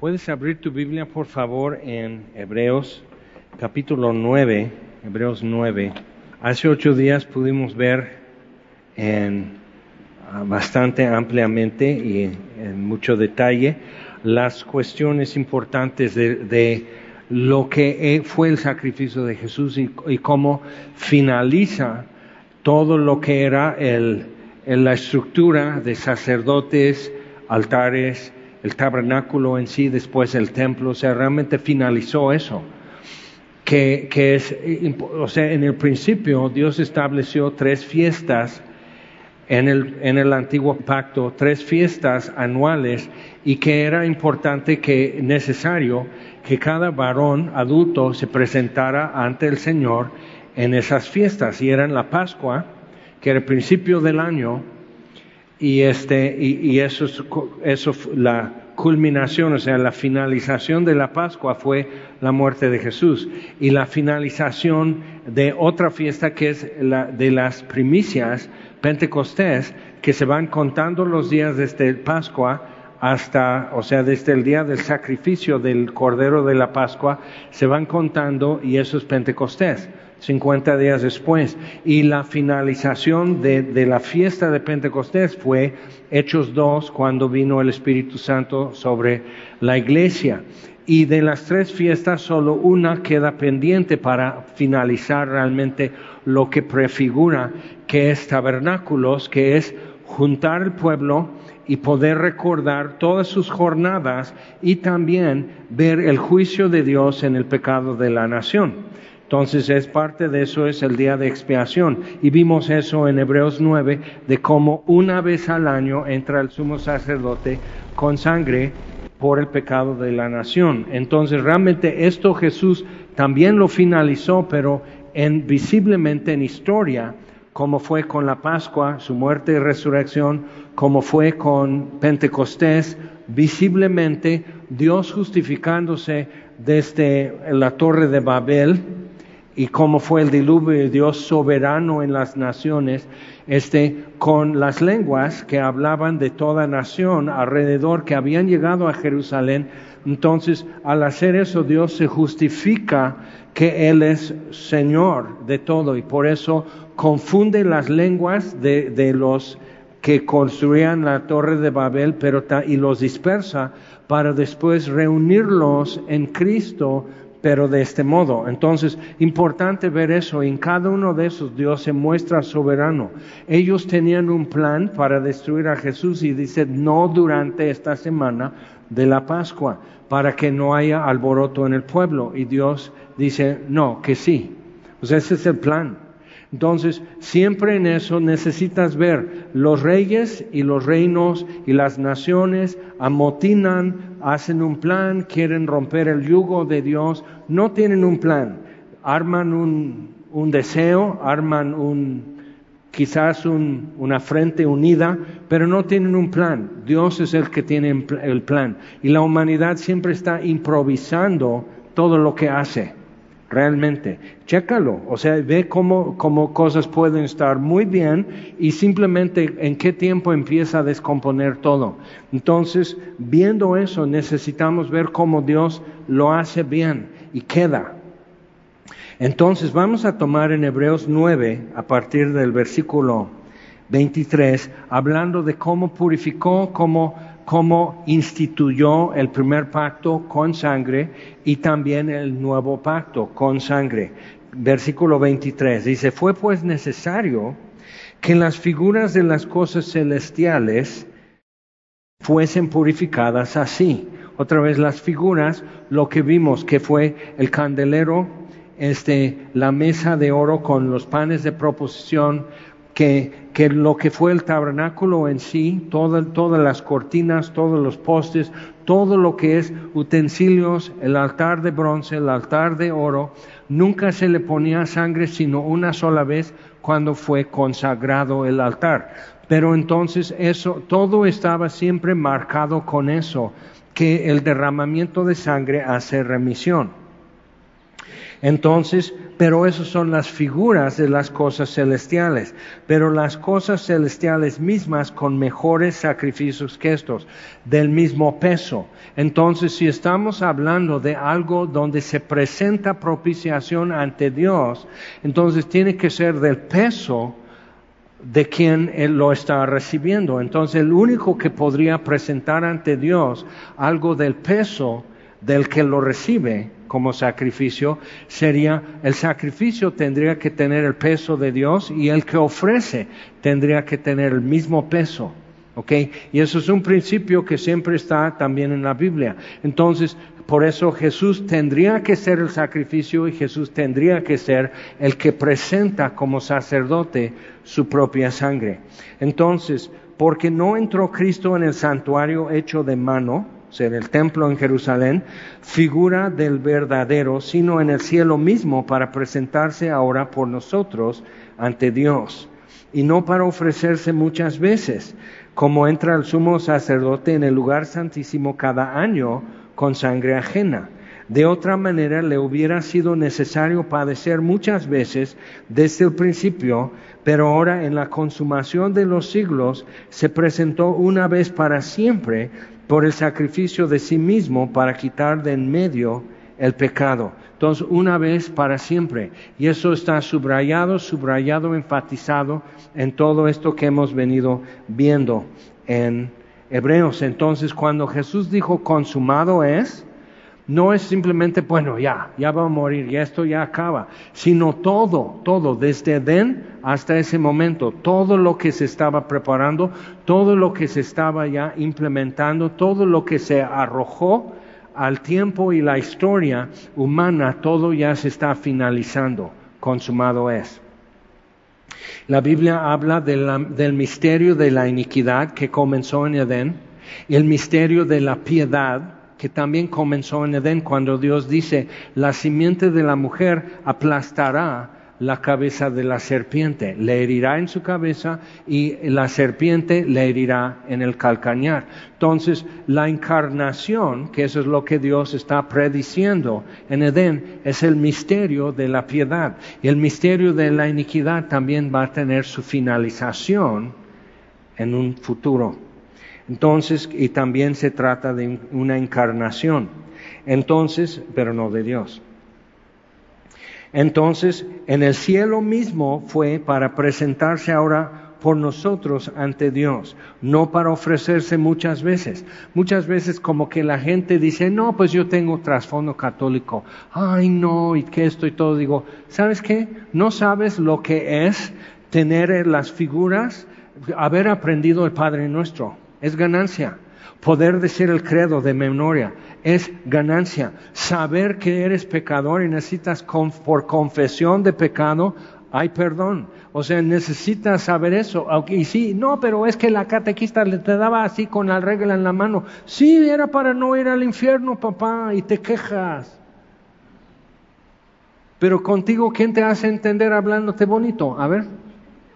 Puedes abrir tu Biblia, por favor, en Hebreos capítulo 9, Hebreos 9. Hace ocho días pudimos ver en, ah, bastante ampliamente y en mucho detalle las cuestiones importantes de, lo que fue el sacrificio de Jesús y, cómo finaliza todo lo que era el, la estructura de sacerdotes, altares, el tabernáculo en sí, después el templo, o sea, realmente finalizó eso. Que, que es, o sea, en el principio Dios estableció tres fiestas en el, en el antiguo pacto, tres fiestas anuales y que era importante que, necesario, que cada varón adulto se presentara ante el Señor en esas fiestas y eran la Pascua, que era el principio del año, y este y, eso eso la culminación, o sea, la finalización de la Pascua fue la muerte de Jesús y la finalización de otra fiesta que es la de las primicias Pentecostés que se van contando los días desde Pascua hasta, o sea, desde el día del sacrificio del Cordero de la Pascua, se van contando y eso es Pentecostés. 50 días después. Y la finalización de, la fiesta de Pentecostés fue Hechos 2, cuando vino el Espíritu Santo sobre la iglesia. Y de las tres fiestas, solo una queda pendiente para finalizar realmente lo que prefigura que es tabernáculos, que es juntar el pueblo y poder recordar todas sus jornadas y también ver el juicio de Dios en el pecado de la nación. Entonces es parte de eso es el día de expiación. Y vimos eso en Hebreos 9, de cómo una vez al año entra el sumo sacerdote con sangre por el pecado de la nación. Entonces realmente esto Jesús también lo finalizó, pero en, visiblemente en historia, como fue con la Pascua, su muerte y resurrección, como fue con Pentecostés, visiblemente Dios justificándose desde la torre de Babel, y cómo fue el diluvio de Dios soberano en las naciones, este, con las lenguas que hablaban de toda nación alrededor que habían llegado a Jerusalén. Entonces, al hacer eso, Dios se justifica que Él es Señor de todo y por eso confunde las lenguas de, los que construían la torre de Babel pero y los dispersa para después reunirlos en Cristo pero de este modo. Entonces, importante ver eso. En cada uno de esos Dios se muestra soberano. Ellos tenían un plan para destruir a Jesús y dice, no durante esta semana de la Pascua, para que no haya alboroto en el pueblo. Y Dios dice, no, que sí. Sea, ese es el plan. Entonces, siempre en eso necesitas ver los reyes y los reinos y las naciones amotinan, hacen un plan, quieren romper el yugo de Dios, no tienen un plan, arman un, deseo, arman un, quizás una frente unida, pero no tienen un plan. Dios es el que tiene el plan. Y la humanidad siempre está improvisando todo lo que hace realmente. Chécalo, o sea, ve cómo, cómo, cosas pueden estar muy bien y simplemente en qué tiempo empieza a descomponer todo. Entonces, viendo eso, necesitamos ver cómo Dios lo hace bien y queda. Entonces, vamos a tomar en Hebreos 9, a partir del versículo 23, hablando de cómo purificó, cómo cómo instituyó el primer pacto con sangre y también el nuevo pacto con sangre. Versículo 23 dice, fue pues necesario que las figuras de las cosas celestiales fuesen purificadas así. Otra vez las figuras, lo que vimos que fue el candelero, este, la mesa de oro con los panes de proposición, que, lo que fue el tabernáculo en sí, todas las cortinas, todos los postes, todo lo que es utensilios, el altar de bronce, el altar de oro, nunca se le ponía sangre sino una sola vez cuando fue consagrado el altar. Pero entonces eso, todo estaba siempre marcado con eso, que el derramamiento de sangre hace remisión. Entonces, pero esas son las figuras de las cosas celestiales, pero las cosas celestiales mismas con mejores sacrificios que estos, del mismo peso. Entonces, si estamos hablando de algo donde se presenta propiciación ante Dios, entonces tiene que ser del peso de quien lo está recibiendo. Entonces, el único que podría presentar ante Dios algo del peso del que lo recibe como sacrificio sería el sacrificio tendría que tener el peso de Dios y el que ofrece tendría que tener el mismo peso. ¿Ok? Y eso es un principio que siempre está también en la Biblia. Entonces, por eso Jesús tendría que ser el sacrificio y Jesús tendría que ser el que presenta como sacerdote su propia sangre. Entonces, porque no entró Cristo en el santuario hecho de mano, sea, el templo en Jerusalén, figura del verdadero, sino en el cielo mismo para presentarse ahora por nosotros ante Dios, y no para ofrecerse muchas veces, como entra el sumo sacerdote en el lugar santísimo cada año, con sangre ajena. De otra manera le hubiera sido necesario padecer muchas veces desde el principio, pero ahora en la consumación de los siglos se presentó una vez para siempre por el sacrificio de sí mismo para quitar de en medio el pecado. Entonces, una vez para siempre. Y eso está subrayado, subrayado, enfatizado en todo esto que hemos venido viendo en Hebreos. Entonces, cuando Jesús dijo consumado es, no es simplemente, bueno, ya, ya va a morir, y esto ya acaba, sino todo, todo, desde Edén hasta ese momento, todo lo que se estaba preparando, todo lo que se estaba ya implementando, todo lo que se arrojó al tiempo y la historia humana, todo ya se está finalizando, consumado es. La Biblia habla del misterio de la iniquidad que comenzó en Edén el misterio de la piedad que también comenzó en Edén cuando Dios dice, la simiente de la mujer aplastará la cabeza de la serpiente, le herirá en su cabeza y la serpiente le herirá en el calcañar. Entonces, la encarnación, que eso es lo que Dios está prediciendo en Edén, es el misterio de la piedad. Y el misterio de la iniquidad también va a tener su finalización en un futuro. Entonces, y también se trata de una encarnación. Entonces, pero no de Dios. Entonces, en el cielo mismo fue para presentarse ahora por nosotros ante Dios, no para ofrecerse muchas veces. Muchas veces como que la gente dice, no, pues yo tengo trasfondo católico, ay no, y que esto y todo. Digo, ¿sabes qué? No sabes lo que es tener las figuras, haber aprendido el Padre Nuestro, es ganancia. Poder decir el credo de memoria es ganancia. Saber que eres pecador y necesitas por confesión de pecado, hay perdón. O sea, necesitas saber eso. Y sí, no, pero es que la catequista le te daba así con la regla en la mano. Sí, era para no ir al infierno, papá, y te quejas. Pero contigo, ¿quién te hace entender hablándote bonito? A ver,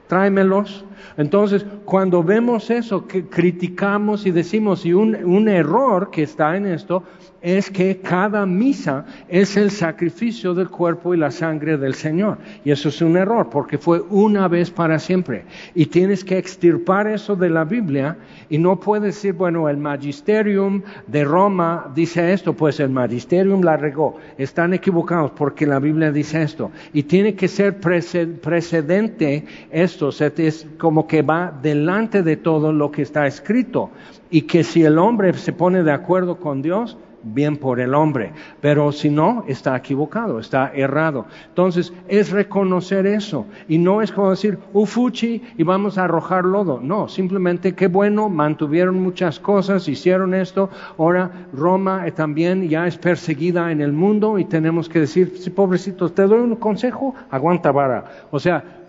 tráemelos. Entonces, cuando vemos eso, que criticamos y decimos, y un, un error que está en esto, es que cada misa es el sacrificio del cuerpo y la sangre del Señor. Y eso es un error, porque fue una vez para siempre. Y tienes que extirpar eso de la Biblia y no puedes decir, bueno, el magisterium de Roma dice esto, pues el magisterium la regó. Están equivocados porque la Biblia dice esto. Y tiene que ser precedente esto, es como que va delante de todo lo que está escrito. Y que si el hombre se pone de acuerdo con Dios, bien por el hombre, pero si no, está equivocado, está errado. Entonces, es reconocer eso y no es como decir, ufuchi y vamos a arrojar lodo. No, simplemente qué bueno, mantuvieron muchas cosas, hicieron esto. Ahora Roma también ya es perseguida en el mundo y tenemos que decir, sí, pobrecitos, te doy un consejo, aguanta vara. O sea,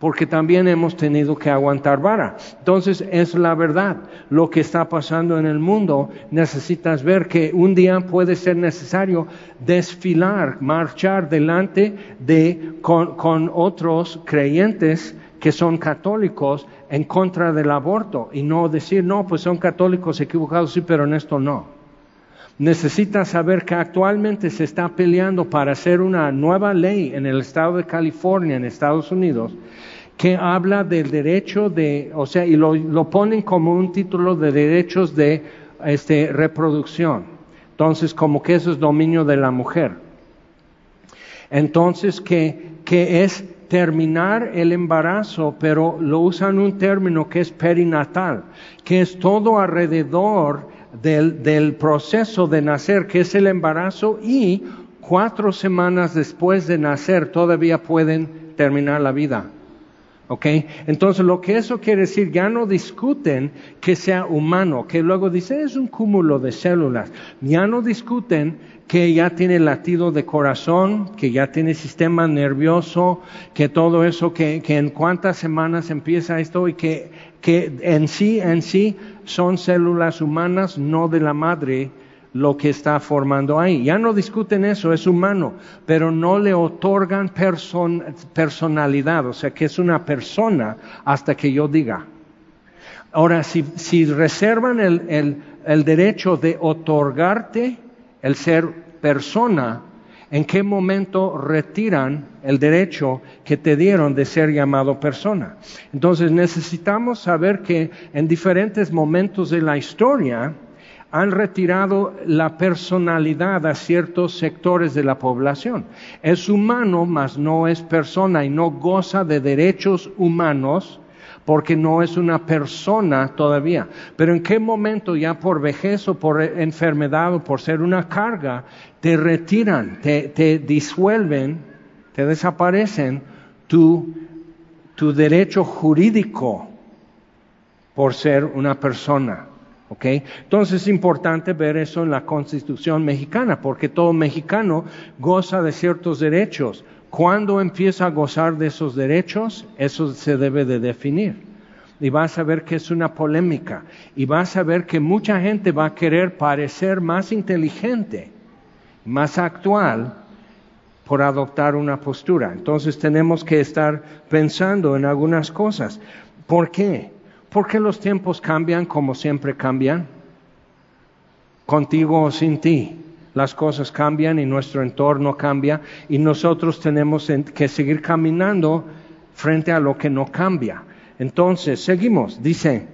porque también hemos tenido que aguantar vara. Entonces es la verdad. Lo que está pasando en el mundo, necesitas ver que un día puede ser necesario desfilar, marchar delante de con, con otros creyentes que son católicos en contra del aborto y no decir, no, pues son católicos equivocados, sí, pero en esto no. Necesita saber que actualmente se está peleando para hacer una nueva ley en el estado de California, en Estados Unidos, que habla del derecho de, o sea, y lo, ponen como un título de derechos de este, reproducción. Entonces, como que eso es dominio de la mujer. Entonces, que, que es terminar el embarazo, pero lo usan un término que es perinatal, que es todo alrededor del, del proceso de nacer, que es el embarazo, y cuatro semanas después de nacer todavía pueden terminar la vida. ¿Ok? Entonces lo que eso quiere decir, ya no discuten que sea humano, que luego dicen es un cúmulo de células, ya no discuten que ya tiene latido de corazón, que ya tiene sistema nervioso, que todo eso, que, que en cuántas semanas empieza esto y que, que en sí, en sí son células humanas, no de la madre, lo que está formando ahí. Ya no discuten eso, es humano, pero no le otorgan personalidad, o sea que es una persona hasta que yo diga. Ahora, si, si reservan el, el, el derecho de otorgarte el ser persona, ¿en qué momento retiran el derecho que te dieron de ser llamado persona? Entonces necesitamos saber que en diferentes momentos de la historia, han retirado la personalidad a ciertos sectores de la población. Es humano, mas no es persona y no goza de derechos humanos porque no es una persona todavía. Pero en qué momento ya por vejez o por enfermedad o por ser una carga, te retiran, te, disuelven, te desaparecen tu, derecho jurídico por ser una persona. Entonces es importante ver eso en la Constitución mexicana, porque todo mexicano goza de ciertos derechos. ¿Cuándo empieza a gozar de esos derechos? Eso se debe de definir. Y vas a ver que es una polémica. Y vas a ver que mucha gente va a querer parecer más inteligente, más actual, por adoptar una postura. Entonces tenemos que estar pensando en algunas cosas. ¿Por qué? ¿Por qué los tiempos cambian como siempre cambian? Contigo o sin ti. Las cosas cambian y nuestro entorno cambia y nosotros tenemos que seguir caminando frente a lo que no cambia. Entonces, seguimos. Dice,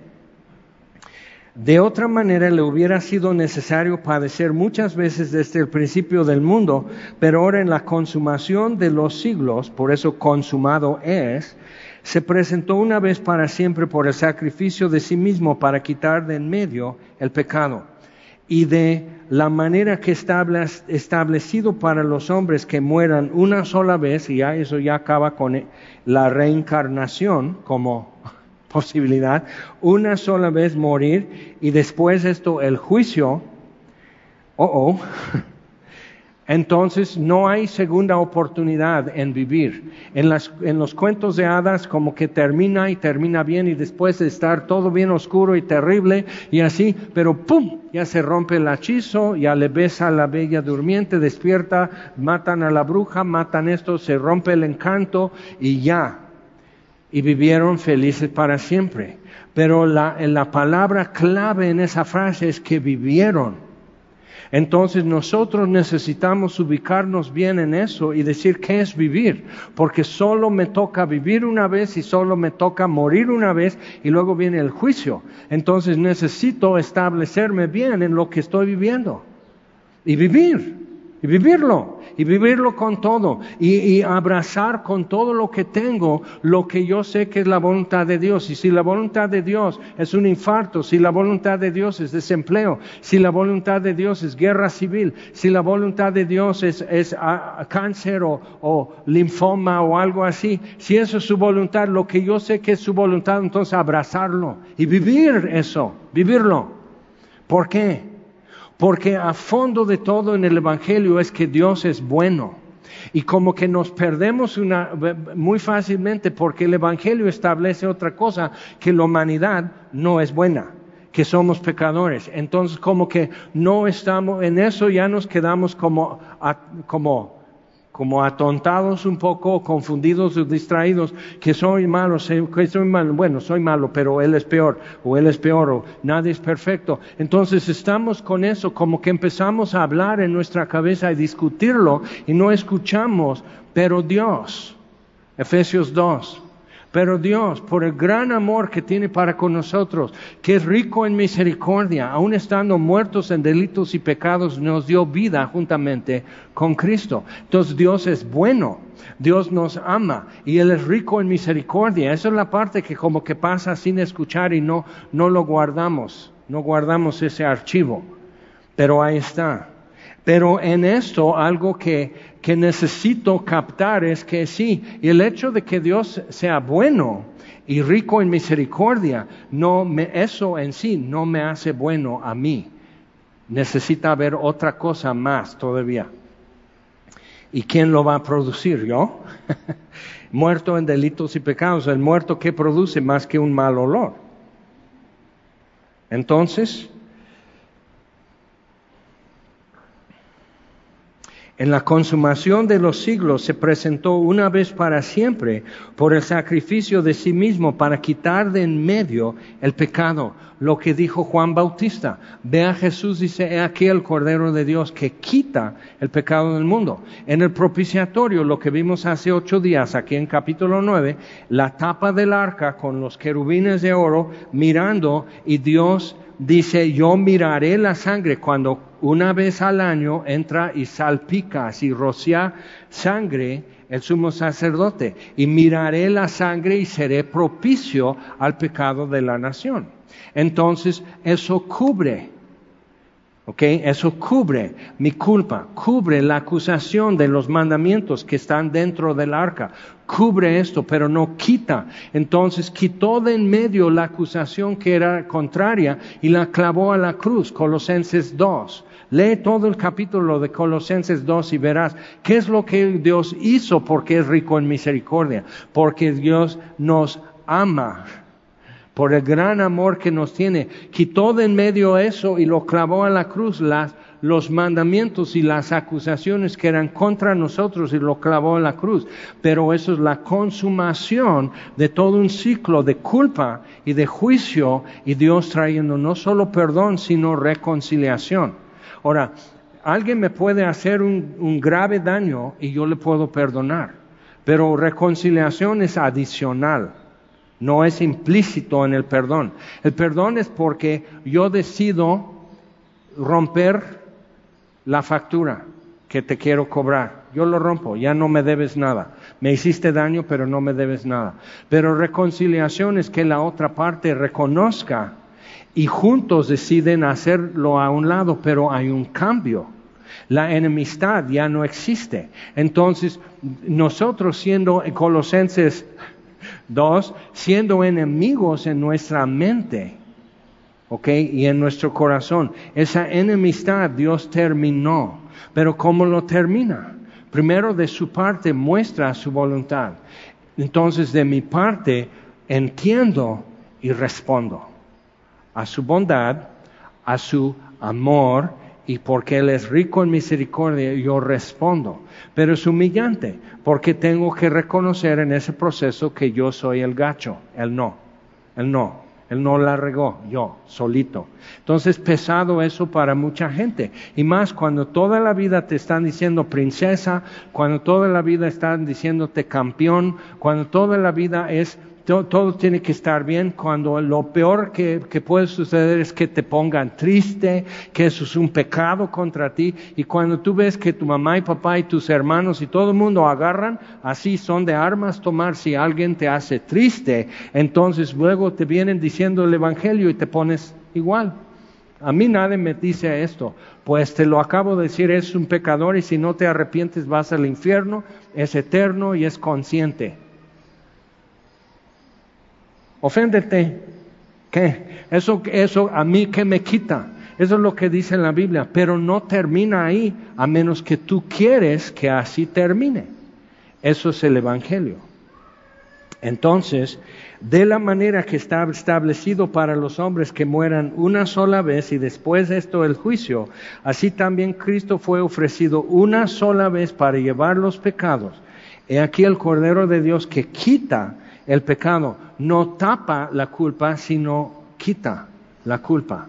de otra manera le hubiera sido necesario padecer muchas veces desde el principio del mundo, pero ahora en la consumación de los siglos, por eso consumado es, se presentó una vez para siempre por el sacrificio de sí mismo para quitar de en medio el pecado. Y de la manera que establecido para los hombres que mueran una sola vez, y ya eso ya acaba con la reencarnación como posibilidad, una sola vez morir y después esto el juicio, oh, oh entonces no hay segunda oportunidad en vivir. En, los cuentos de hadas como que termina y termina bien y después de estar todo bien oscuro y terrible y así, pero ¡pum! Ya se rompe el hechizo, ya le besa a la bella durmiente, despierta, matan a la bruja, matan esto, se rompe el encanto y ya. Y vivieron felices para siempre. Pero la palabra clave en esa frase es que vivieron entonces nosotros necesitamos ubicarnos bien en eso y decir qué es vivir, porque solo me toca vivir una vez y solo me toca morir una vez y luego viene el juicio. Entonces necesito establecerme bien en lo que estoy viviendo y vivir y vivirlo, y vivirlo con todo, y, abrazar con todo lo que tengo lo que yo sé que es la voluntad de Dios. Y si la voluntad de Dios es un infarto, si la voluntad de Dios es desempleo, si la voluntad de Dios es guerra civil, si la voluntad de Dios es, cáncer o, o linfoma o algo así, si eso es su voluntad, lo que yo sé que es su voluntad, entonces abrazarlo y vivir eso, vivirlo. ¿Por qué? Porque a fondo de todo en el Evangelio es que Dios es bueno. Y como que nos perdemos una, muy fácilmente porque el Evangelio establece otra cosa, que la humanidad no es buena, que somos pecadores. Entonces como que no estamos, en eso ya nos quedamos como, como como atontados un poco, confundidos o distraídos, que soy malo, que soy malo, bueno, soy malo, pero él es peor, o él es peor, o nadie es perfecto. Entonces estamos con eso, como que empezamos a hablar en nuestra cabeza y discutirlo y no escuchamos, pero Dios, Efesios 2, pero Dios, por el gran amor que tiene para con nosotros, que es rico en misericordia, aun estando muertos en delitos y pecados, nos dio vida juntamente con Cristo. Entonces Dios es bueno, Dios nos ama y Él es rico en misericordia. Esa es la parte que como que pasa sin escuchar y no, no lo guardamos, no guardamos ese archivo. Pero ahí está. Pero en esto algo que, que necesito captar es que sí, y el hecho de que Dios sea bueno y rico en misericordia, no me, eso en sí no me hace bueno a mí. Necesita haber otra cosa más todavía. ¿Y quién lo va a producir? ¿Yo? muerto en delitos y pecados, el muerto que produce más que un mal olor. Entonces, en la consumación de los siglos se presentó una vez para siempre por el sacrificio de sí mismo para quitar de en medio el pecado. Lo que dijo Juan Bautista. Ve a Jesús, dice, he aquí el Cordero de Dios que quita el pecado del mundo. En el propiciatorio, lo que vimos hace ocho días, aquí en capítulo nueve, la tapa del arca con los querubines de oro mirando y Dios dice, yo miraré la sangre cuando una vez al año entra y salpica, así rocía sangre el sumo sacerdote, y miraré la sangre y seré propicio al pecado de la nación. Entonces, eso cubre ¿Ok? Eso cubre mi culpa, cubre la acusación de los mandamientos que están dentro del arca, cubre esto, pero no quita. Entonces quitó de en medio la acusación que era contraria y la clavó a la cruz, Colosenses 2. Lee todo el capítulo de Colosenses 2 y verás qué es lo que Dios hizo porque es rico en misericordia, porque Dios nos ama por el gran amor que nos tiene, quitó de en medio eso y lo clavó a la cruz, las, los mandamientos y las acusaciones que eran contra nosotros y lo clavó a la cruz. Pero eso es la consumación de todo un ciclo de culpa y de juicio y Dios trayendo no solo perdón, sino reconciliación. Ahora, alguien me puede hacer un, un grave daño y yo le puedo perdonar, pero reconciliación es adicional no es implícito en el perdón. El perdón es porque yo decido romper la factura que te quiero cobrar. Yo lo rompo, ya no me debes nada. Me hiciste daño, pero no me debes nada. Pero reconciliación es que la otra parte reconozca y juntos deciden hacerlo a un lado, pero hay un cambio. La enemistad ya no existe. Entonces, nosotros siendo Colosenses Dos, siendo enemigos en nuestra mente, ¿ok? Y en nuestro corazón. Esa enemistad Dios terminó. Pero ¿cómo lo termina? Primero de su parte muestra su voluntad. Entonces de mi parte entiendo y respondo a su bondad, a su amor y porque Él es rico en misericordia, yo respondo. Pero es humillante, porque tengo que reconocer en ese proceso que yo soy el gacho, Él no, Él no, Él no la regó, yo, solito. Entonces pesado eso para mucha gente. Y más cuando toda la vida te están diciendo princesa, cuando toda la vida están diciéndote campeón, cuando toda la vida es todo, tiene que estar bien cuando lo peor que, puede suceder es que te pongan triste, que eso es un pecado contra ti. Y cuando tú ves que tu mamá y papá y tus hermanos y todo el mundo agarran, así son de armas tomar si alguien te hace triste, entonces luego te vienen diciendo el Evangelio y te pones igual. A mí nadie me dice esto, pues te lo acabo de decir, es un pecador y si no te arrepientes vas al infierno, es eterno y es consciente oféndete. ¿Qué? Eso, eso a mí que me quita. Eso es lo que dice la Biblia, pero no termina ahí a menos que tú quieres que así termine. Eso es el Evangelio. Entonces, de la manera que está establecido para los hombres que mueran una sola vez y después de esto el juicio, así también Cristo fue ofrecido una sola vez para llevar los pecados. He aquí el Cordero de Dios que quita el pecado, no tapa la culpa, sino quita la culpa.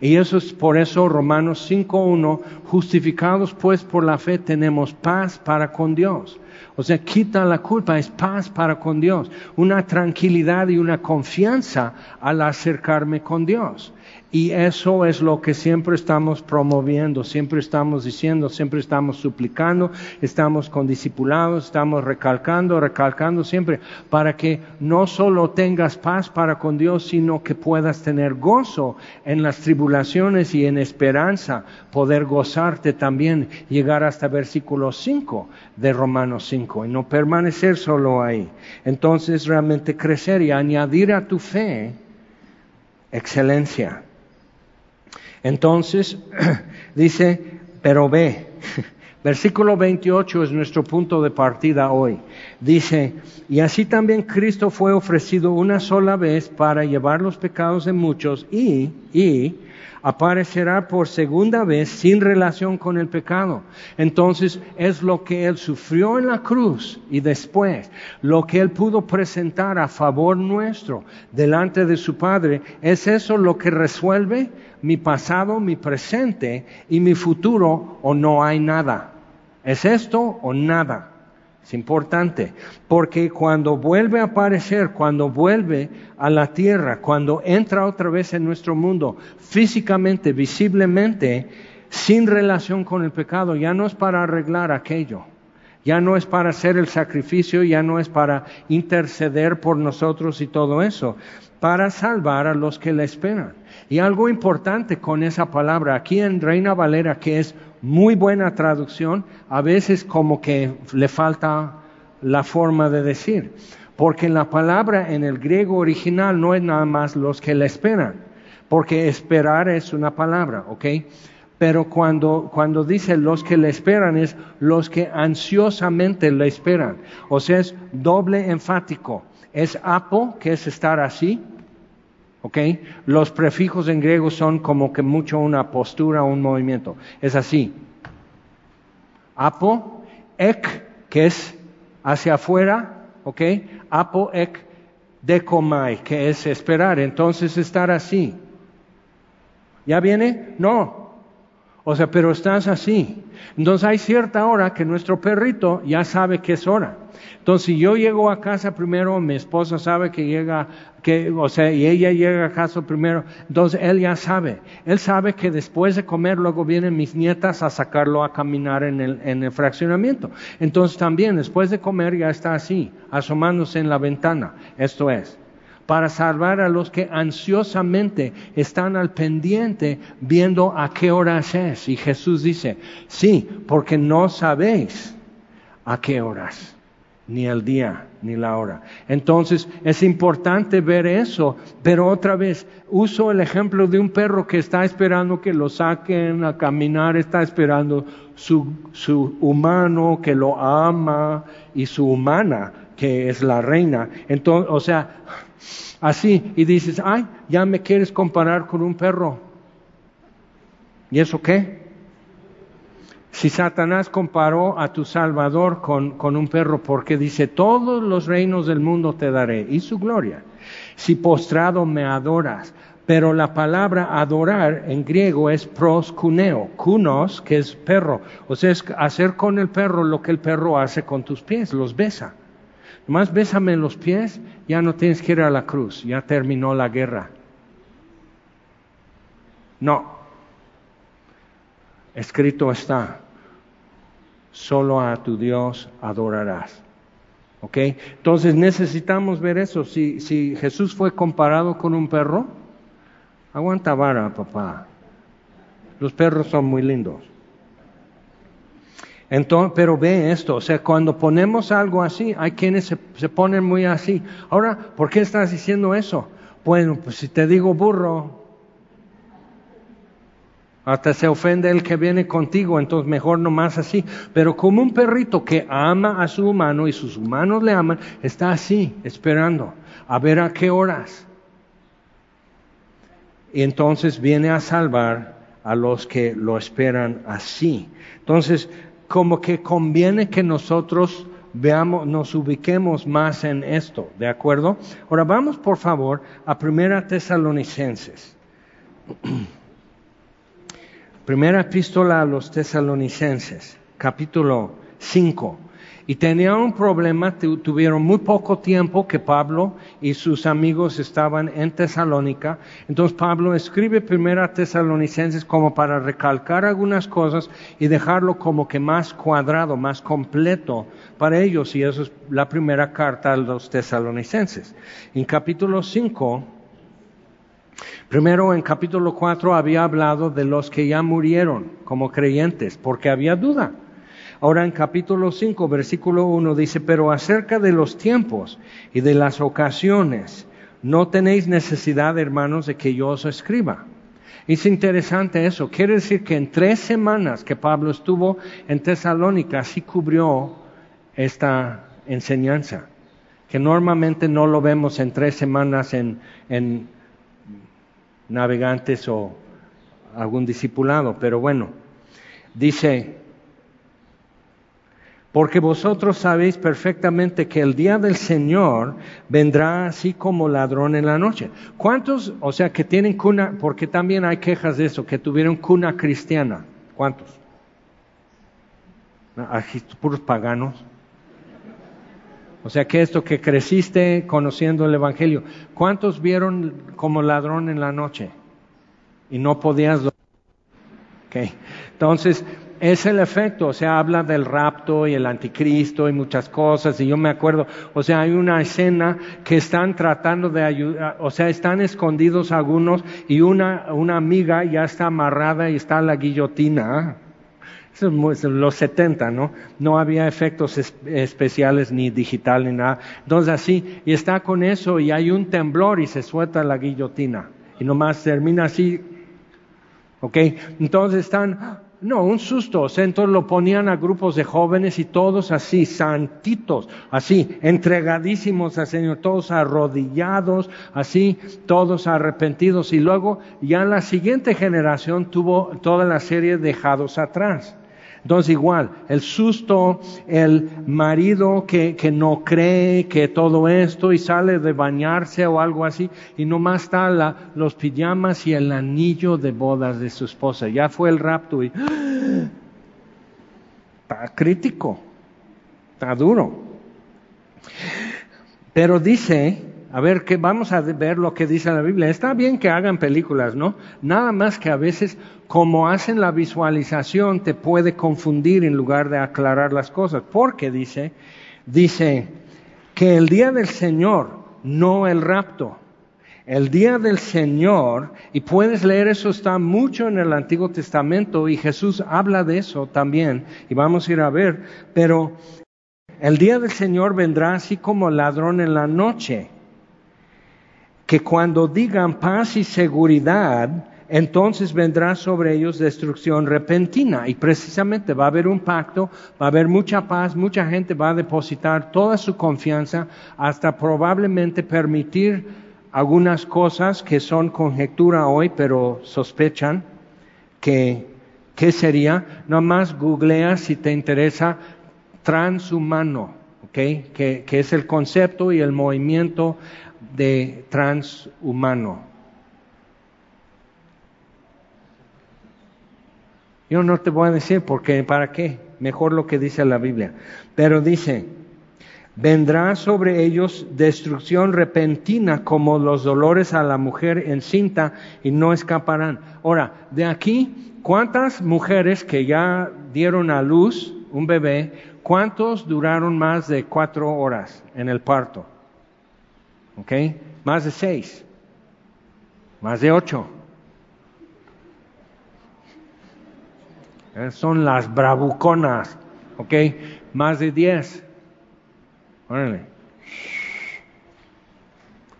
Y eso es por eso Romanos 5.1, justificados pues por la fe tenemos paz para con Dios. O sea, quita la culpa, es paz para con Dios, una tranquilidad y una confianza al acercarme con Dios. Y eso es lo que siempre estamos promoviendo, siempre estamos diciendo, siempre estamos suplicando, estamos con discipulados, estamos recalcando, recalcando siempre, para que no solo tengas paz para con Dios, sino que puedas tener gozo en las tribulaciones y en esperanza, poder gozarte también, llegar hasta versículo 5 de Romanos 5 y no permanecer solo ahí. Entonces realmente crecer y añadir a tu fe excelencia. Entonces, dice, pero ve, versículo 28 es nuestro punto de partida hoy. Dice, y así también Cristo fue ofrecido una sola vez para llevar los pecados de muchos y, y, aparecerá por segunda vez sin relación con el pecado. Entonces es lo que Él sufrió en la cruz y después lo que Él pudo presentar a favor nuestro delante de su Padre. ¿Es eso lo que resuelve mi pasado, mi presente y mi futuro o no hay nada? ¿Es esto o nada? Es importante, porque cuando vuelve a aparecer, cuando vuelve a la tierra, cuando entra otra vez en nuestro mundo, físicamente, visiblemente, sin relación con el pecado, ya no es para arreglar aquello, ya no es para hacer el sacrificio, ya no es para interceder por nosotros y todo eso, para salvar a los que le esperan. Y algo importante con esa palabra, aquí en Reina Valera, que es muy buena traducción, a veces como que le falta la forma de decir. Porque la palabra en el griego original no es nada más los que le esperan, porque esperar es una palabra, ¿ok? Pero cuando, cuando dice los que le esperan es los que ansiosamente le esperan. O sea, es doble enfático. Es apo, que es estar así, ¿Ok? Los prefijos en griego son como que mucho una postura, un movimiento. Es así. Apo, ek, que es hacia afuera, ¿ok? Apo, ek, decomai, que es esperar. Entonces estar así. ¿Ya viene? No. O sea, pero estás así. Entonces hay cierta hora que nuestro perrito ya sabe que es hora. Entonces, si yo llego a casa primero, mi esposa sabe que llega, que, o sea, y ella llega a casa primero, entonces él ya sabe. Él sabe que después de comer, luego vienen mis nietas a sacarlo a caminar en el, en el fraccionamiento. Entonces, también después de comer ya está así, asomándose en la ventana. Esto es para salvar a los que ansiosamente están al pendiente viendo a qué horas es. Y Jesús dice, sí, porque no sabéis a qué horas ni el día, ni la hora. Entonces es importante ver eso, pero otra vez uso el ejemplo de un perro que está esperando que lo saquen a caminar, está esperando su, su humano que lo ama y su humana que es la reina. Entonces, o sea, así, y dices, ay, ya me quieres comparar con un perro. ¿Y eso qué? Si Satanás comparó a tu Salvador con, con, un perro, porque dice, todos los reinos del mundo te daré y su gloria, si postrado me adoras. Pero la palabra adorar en griego es proscuneo, kunos, que es perro. O sea, es hacer con el perro lo que el perro hace con tus pies, los besa. Más bésame los pies, ya no tienes que ir a la cruz, ya terminó la guerra. No, escrito está, solo a tu Dios adorarás. ¿Ok? Entonces necesitamos ver eso. Si, si Jesús fue comparado con un perro, aguanta vara, papá. Los perros son muy lindos. Entonces, pero ve esto, o sea, cuando ponemos algo así, hay quienes se, ponen muy así. Ahora, ¿por qué estás diciendo eso? Bueno, pues si te digo burro, Hasta se ofende el que viene contigo, entonces mejor nomás así. Pero como un perrito que ama a su humano y sus humanos le aman, está así, esperando, a ver a qué horas. Y entonces viene a salvar a los que lo esperan así. Entonces, como que conviene que nosotros veamos, nos ubiquemos más en esto, ¿de acuerdo? Ahora vamos por favor a Primera Tesalonicenses. Primera epístola a los tesalonicenses, capítulo 5. Y tenían un problema, tuvieron muy poco tiempo que Pablo y sus amigos estaban en Tesalónica. Entonces Pablo escribe primera Tesalonicenses como para recalcar algunas cosas y dejarlo como que más cuadrado, más completo para ellos. Y eso es la primera carta a los tesalonicenses. En capítulo 5, Primero en capítulo 4 había hablado de los que ya murieron como creyentes, porque había duda. Ahora en capítulo 5, versículo 1 dice, pero acerca de los tiempos y de las ocasiones, no tenéis necesidad, hermanos, de que yo os escriba. Es interesante eso. Quiere decir que en tres semanas que Pablo estuvo en Tesalónica, sí cubrió esta enseñanza, que normalmente no lo vemos en tres semanas en, en navegantes o algún discipulado, pero bueno, dice, porque vosotros sabéis perfectamente que el día del Señor vendrá así como ladrón en la noche. ¿Cuántos, o sea, que tienen cuna, porque también hay quejas de eso, que tuvieron cuna cristiana? ¿Cuántos? Aquí, puros paganos. O sea, que esto que creciste conociendo el Evangelio, ¿cuántos vieron como ladrón en la noche? Y no podías Okay. Entonces, es el efecto, o sea, habla del rapto y el anticristo y muchas cosas, y yo me acuerdo, o sea, hay una escena que están tratando de ayudar, o sea, están escondidos algunos y una, una amiga ya está amarrada y está la guillotina. Eso es los 70, ¿no? No había efectos especiales ni digital ni nada. Entonces así, y está con eso y hay un temblor y se suelta la guillotina. Y nomás termina así. ¿Ok? Entonces están no, un susto. Entonces lo ponían a grupos de jóvenes y todos así, santitos, así, entregadísimos al Señor, todos arrodillados, así, todos arrepentidos. Y luego ya la siguiente generación tuvo toda la serie dejados atrás. Entonces igual, el susto, el marido que, que, no cree que todo esto y sale de bañarse o algo así y nomás está la, los pijamas y el anillo de bodas de su esposa. Ya fue el rapto y está crítico, está duro. Pero dice a ver, que vamos a ver lo que dice la Biblia. Está bien que hagan películas, ¿no? Nada más que a veces, como hacen la visualización, te puede confundir en lugar de aclarar las cosas. Porque dice, dice que el día del Señor, no el rapto. El día del Señor, y puedes leer eso, está mucho en el Antiguo Testamento, y Jesús habla de eso también, y vamos a ir a ver, pero el día del Señor vendrá así como ladrón en la noche que cuando digan paz y seguridad, entonces vendrá sobre ellos destrucción repentina. Y precisamente va a haber un pacto, va a haber mucha paz, mucha gente va a depositar toda su confianza hasta probablemente permitir algunas cosas que son conjetura hoy, pero sospechan que, ¿qué sería? Nomás googlea si te interesa transhumano, ¿ok? Que, que es el concepto y el movimiento de transhumano. Yo no te voy a decir porque para qué, mejor lo que dice la Biblia. Pero dice, vendrá sobre ellos destrucción repentina como los dolores a la mujer encinta y no escaparán. Ahora, de aquí, ¿cuántas mujeres que ya dieron a luz un bebé, cuántos duraron más de cuatro horas en el parto? ¿Ok? Más de seis. Más de ocho. Eh, son las bravuconas. ¿Ok? Más de diez. Órale.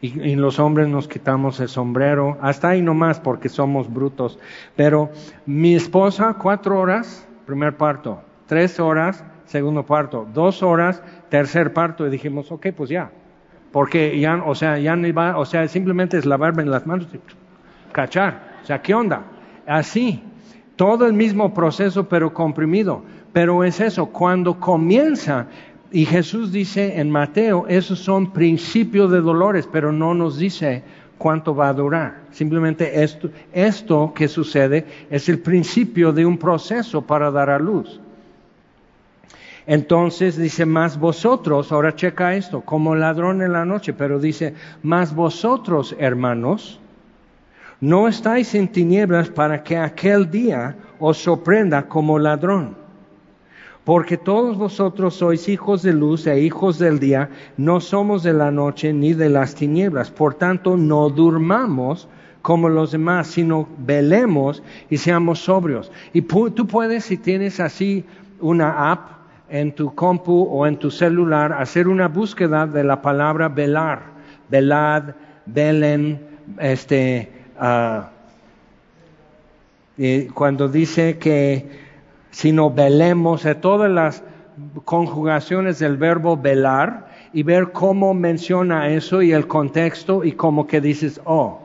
Y, los hombres nos quitamos el sombrero, hasta ahí nomás porque somos brutos. Pero mi esposa, cuatro horas, primer parto, tres horas, segundo parto, dos horas, tercer parto, y dijimos, ok, pues ya. Porque ya, o sea, ya ni va, o sea, simplemente es lavarme las manos y cachar. O sea, ¿qué onda? Así, todo el mismo proceso, pero comprimido. Pero es eso, cuando comienza, y Jesús dice en Mateo, esos son principios de dolores, pero no nos dice cuánto va a durar. Simplemente esto, esto que sucede es el principio de un proceso para dar a luz. Entonces dice, más vosotros, ahora checa esto, como ladrón en la noche, pero dice, más vosotros, hermanos, no estáis en tinieblas para que aquel día os sorprenda como ladrón. Porque todos vosotros sois hijos de luz e hijos del día, no somos de la noche ni de las tinieblas. Por tanto, no durmamos como los demás, sino velemos y seamos sobrios. Y tú puedes, si tienes así una app en tu compu o en tu celular, hacer una búsqueda de la palabra velar, velad, velen, este, ah, cuando dice que sino velemos, de todas las conjugaciones del verbo velar y ver cómo menciona eso y el contexto y como que dices, oh,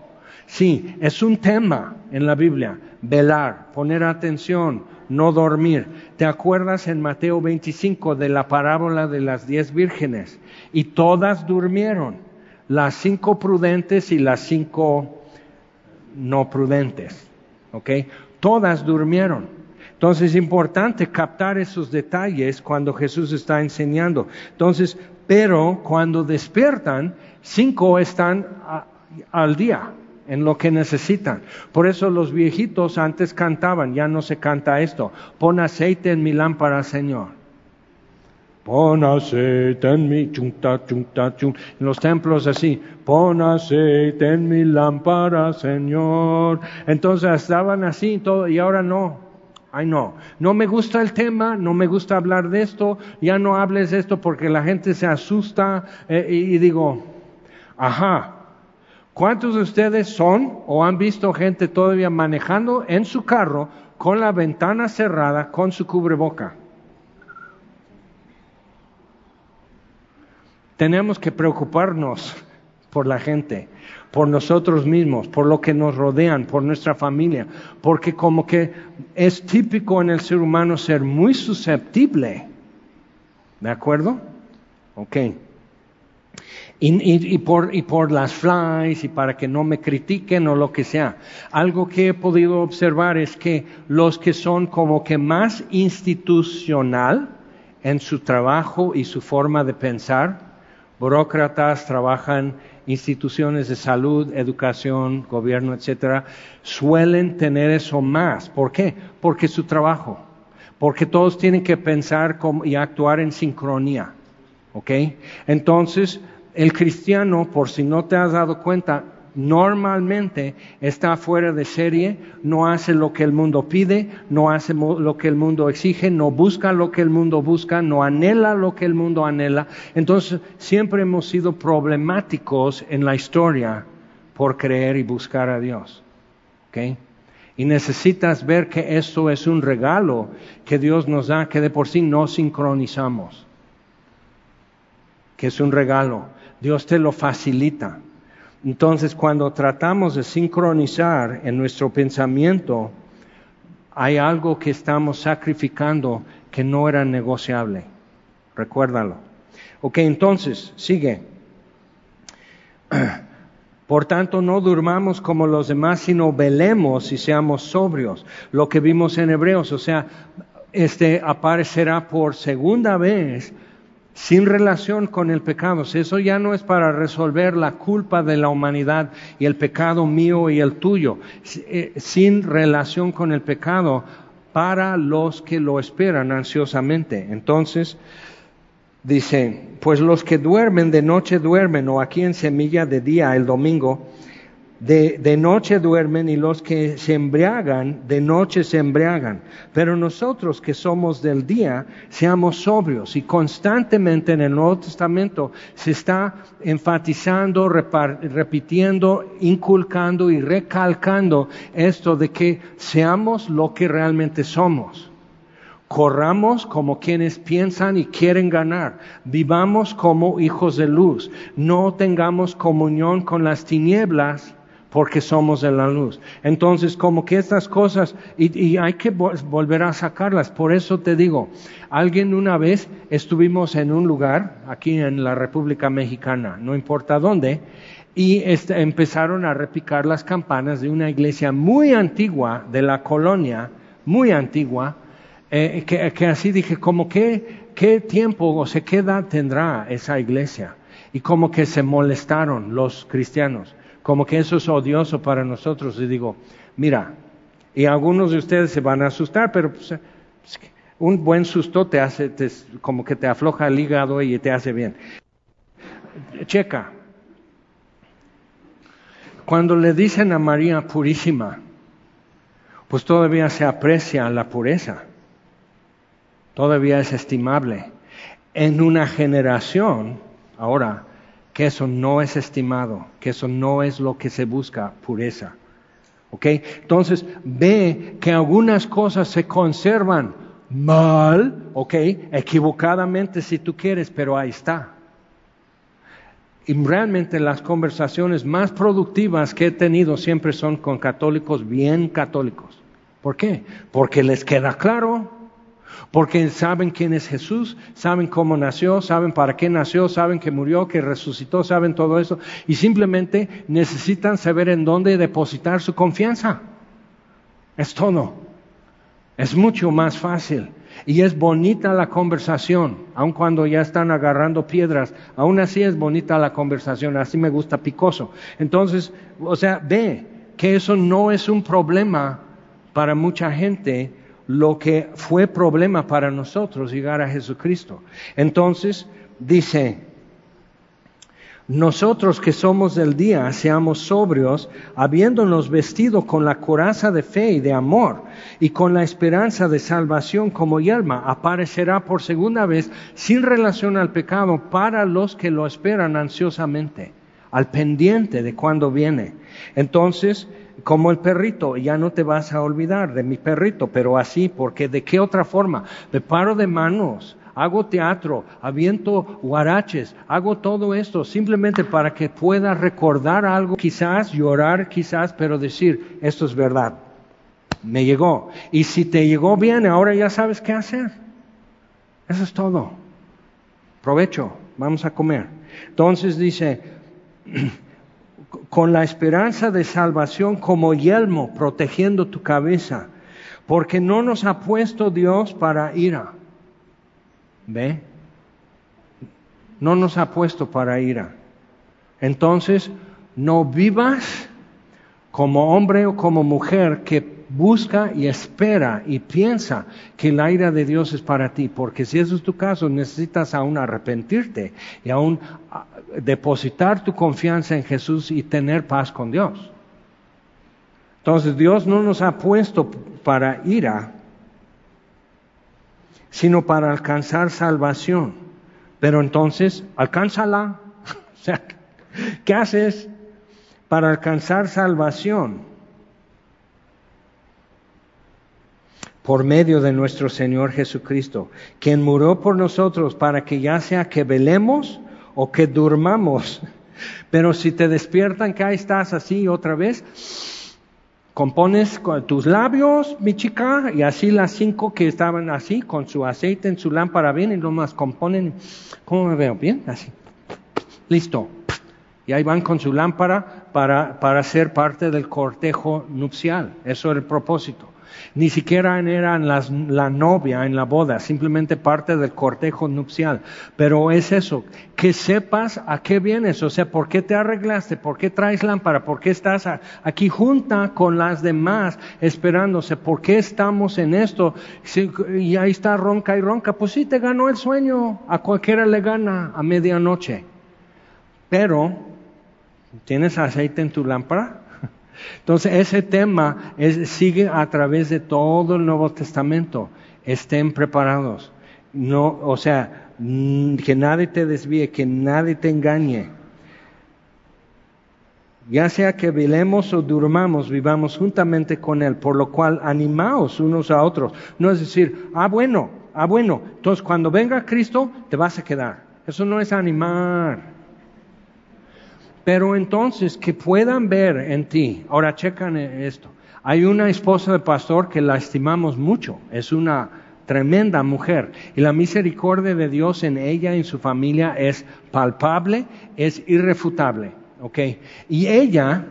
sí, es un tema en la Biblia, velar, poner atención, no dormir. ¿Te acuerdas en Mateo 25 de la parábola de las diez vírgenes? Y todas durmieron, las cinco prudentes y las cinco no prudentes, ¿ok? Todas durmieron. Entonces es importante captar esos detalles cuando Jesús está enseñando. Entonces, pero cuando despiertan, cinco están al día en lo que necesitan. Por eso los viejitos antes cantaban, ya no se canta esto. Pon aceite en mi lámpara, Señor. Pon aceite en mi chunta, chunta, chunta. En los templos así, pon aceite en mi lámpara, Señor. Entonces estaban así todo y ahora no. Ay, no, no me gusta el tema, no me gusta hablar de esto, ya no hables de esto porque la gente se asusta eh, y, digo, ajá, ¿cuántos de ustedes son o han visto gente todavía manejando en su carro con la ventana cerrada con su cubreboca? Tenemos que preocuparnos por la gente por nosotros mismos, por lo que nos rodean, por nuestra familia, porque como que es típico en el ser humano ser muy susceptible. ¿De acuerdo? Ok. Y, por, y por las flies y para que no me critiquen o lo que sea. Algo que he podido observar es que los que son como que más institucional en su trabajo y su forma de pensar, burócratas trabajan instituciones de salud, educación, gobierno, etcétera, suelen tener eso más. ¿Por qué? Porque su trabajo, porque todos tienen que pensar y actuar en sincronía. ¿Ok? Entonces, el cristiano, por si no te has dado cuenta, normalmente está fuera de serie, no hace lo que el mundo pide, no hace lo que el mundo exige, no busca lo que el mundo busca, no anhela lo que el mundo anhela. Entonces siempre hemos sido problemáticos en la historia por creer y buscar a Dios. Y necesitas ver que esto es un regalo que Dios nos da, que de por sí no sincronizamos. Que es un regalo. Dios te lo facilita. Entonces, cuando tratamos de sincronizar en nuestro pensamiento, hay algo que estamos sacrificando que no era negociable. Recuérdalo. Ok, entonces, sigue. Por tanto, no durmamos como los demás, sino velemos y seamos sobrios. Lo que vimos en Hebreos, o sea, este aparecerá por segunda vez sin relación con el pecado. Eso ya no es para resolver la culpa de la humanidad y el pecado mío y el tuyo, eh, sin relación con el pecado para los que lo esperan ansiosamente. Entonces, dice, pues los que duermen de noche duermen, o aquí en semilla de día el domingo, de, noche duermen y los que se embriagan, de noche se embriagan. Pero nosotros que somos del día, seamos sobrios. Y constantemente en el Nuevo Testamento se está enfatizando, repitiendo, inculcando y recalcando esto de que seamos lo que realmente somos. Corramos como quienes piensan y quieren ganar. Vivamos como hijos de luz. No tengamos comunión con las tinieblas porque somos de la luz. Entonces, como que estas cosas, y, hay que volver a sacarlas. Por eso te digo, alguien una vez estuvimos en un lugar, aquí en la República Mexicana, no importa dónde, y este, empezaron a repicar las campanas de una iglesia muy antigua de la colonia, muy antigua, eh, que, así dije, como que, qué tiempo o sea, qué edad tendrá esa iglesia. Y como que se molestaron los cristianos como que eso es odioso para nosotros. Y digo, mira, y algunos de ustedes se van a asustar, pero pues, un buen susto te hace, como que te afloja el hígado y te hace bien. Checa, cuando le dicen a María purísima, pues todavía se aprecia la pureza, todavía es estimable. En una generación, ahora, que eso no es estimado, que eso no es lo que se busca, pureza. ¿Ok? Entonces, ve que algunas cosas se conservan mal, ¿ok? Equivocadamente si tú quieres, pero ahí está. Y realmente las conversaciones más productivas que he tenido siempre son con católicos bien católicos. ¿Por qué? Porque les queda claro porque saben quién es Jesús, saben cómo nació, saben para qué nació, saben que murió, que resucitó, saben todo eso, y simplemente necesitan saber en dónde depositar su confianza. Es todo. Es mucho más fácil. Y es bonita la conversación, aun cuando ya están agarrando piedras, aún así es bonita la conversación, así me gusta picoso. Entonces, o sea, ve que eso no es un problema para mucha gente lo que fue problema para nosotros llegar a Jesucristo. Entonces, dice, nosotros que somos del día, seamos sobrios, habiéndonos vestido con la coraza de fe y de amor, y con la esperanza de salvación como yelma, aparecerá por segunda vez sin relación al pecado para los que lo esperan ansiosamente, al pendiente de cuando viene. Entonces, como el perrito, ya no te vas a olvidar de mi perrito, pero así, porque de qué otra forma, me paro de manos, hago teatro, aviento guaraches, hago todo esto simplemente para que pueda recordar algo, quizás llorar, quizás, pero decir, esto es verdad, me llegó. Y si te llegó bien, ahora ya sabes qué hacer. Eso es todo. Provecho, vamos a comer. Entonces dice, con la esperanza de salvación como yelmo protegiendo tu cabeza, porque no nos ha puesto Dios para ira. ¿Ve? No nos ha puesto para ira. Entonces, no vivas como hombre o como mujer que busca y espera y piensa que la ira de Dios es para ti, porque si eso es tu caso, necesitas aún arrepentirte y aún ah, depositar tu confianza en Jesús y tener paz con Dios. Entonces Dios no nos ha puesto para ira, sino para alcanzar salvación. Pero entonces, alcánzala. o sea, ¿qué haces para alcanzar salvación? Por medio de nuestro Señor Jesucristo, quien murió por nosotros para que ya sea que velemos o que durmamos. Pero si te despiertan que ahí estás así otra vez, compones tus labios, mi chica, y así las cinco que estaban así, con su aceite en su lámpara bien, y nomás componen, ¿cómo me veo? Bien, así. Listo. Y ahí van con su lámpara para, para ser parte del cortejo nupcial. Eso era el propósito. Ni siquiera eran la novia en la boda, simplemente parte del cortejo nupcial. Pero es eso, que sepas a qué vienes, o sea, por qué te arreglaste, por qué traes lámpara, por qué estás aquí junta con las demás esperándose, por qué estamos en esto. Y ahí está ronca y ronca, pues sí, te ganó el sueño, a cualquiera le gana a medianoche. Pero, ¿tienes aceite en tu lámpara? Entonces ese tema sigue a través de todo el Nuevo Testamento. Estén preparados. No, o sea, que nadie te desvíe, que nadie te engañe. Ya sea que velemos o durmamos, vivamos juntamente con Él, por lo cual animaos unos a otros. No es decir, ah, bueno, ah, bueno, entonces cuando venga Cristo te vas a quedar. Eso no es animar. Pero entonces que puedan ver en ti, ahora checan esto, hay una esposa de pastor que la estimamos mucho, es una tremenda mujer y la misericordia de Dios en ella y en su familia es palpable, es irrefutable, ¿ok? Y ella,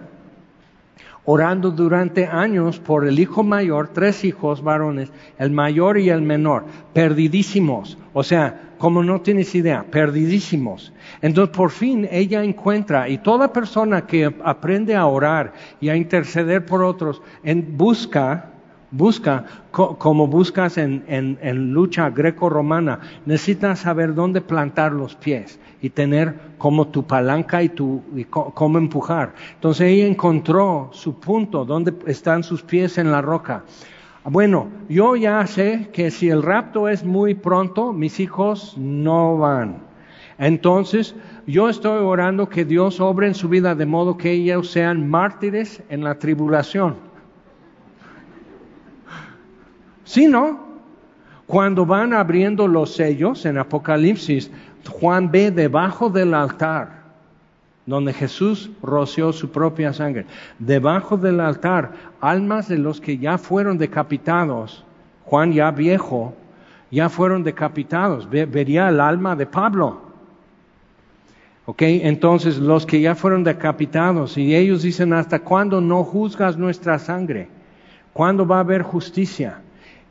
orando durante años por el hijo mayor, tres hijos varones, el mayor y el menor, perdidísimos, o sea, como no tienes idea, perdidísimos. Entonces por fin ella encuentra, y toda persona que aprende a orar y a interceder por otros, en, busca, busca, como buscas en, en, lucha greco-romana, necesitas saber dónde plantar los pies y tener como tu palanca y, tu, y cómo empujar. Entonces ella encontró su punto, donde están sus pies en la roca. Bueno, yo ya sé que si el rapto es muy pronto, mis hijos no van. Entonces, yo estoy orando que Dios obre en su vida de modo que ellos sean mártires en la tribulación. Si no, cuando van abriendo los sellos en Apocalipsis, Juan ve debajo del altar donde Jesús roció su propia sangre. Debajo del altar, almas de los que ya fueron decapitados, Juan ya viejo, ya fueron decapitados. Vería el alma de Pablo. ¿Ok? Entonces, los que ya fueron decapitados, y ellos dicen, ¿hasta cuándo no juzgas nuestra sangre? ¿Cuándo va a haber justicia?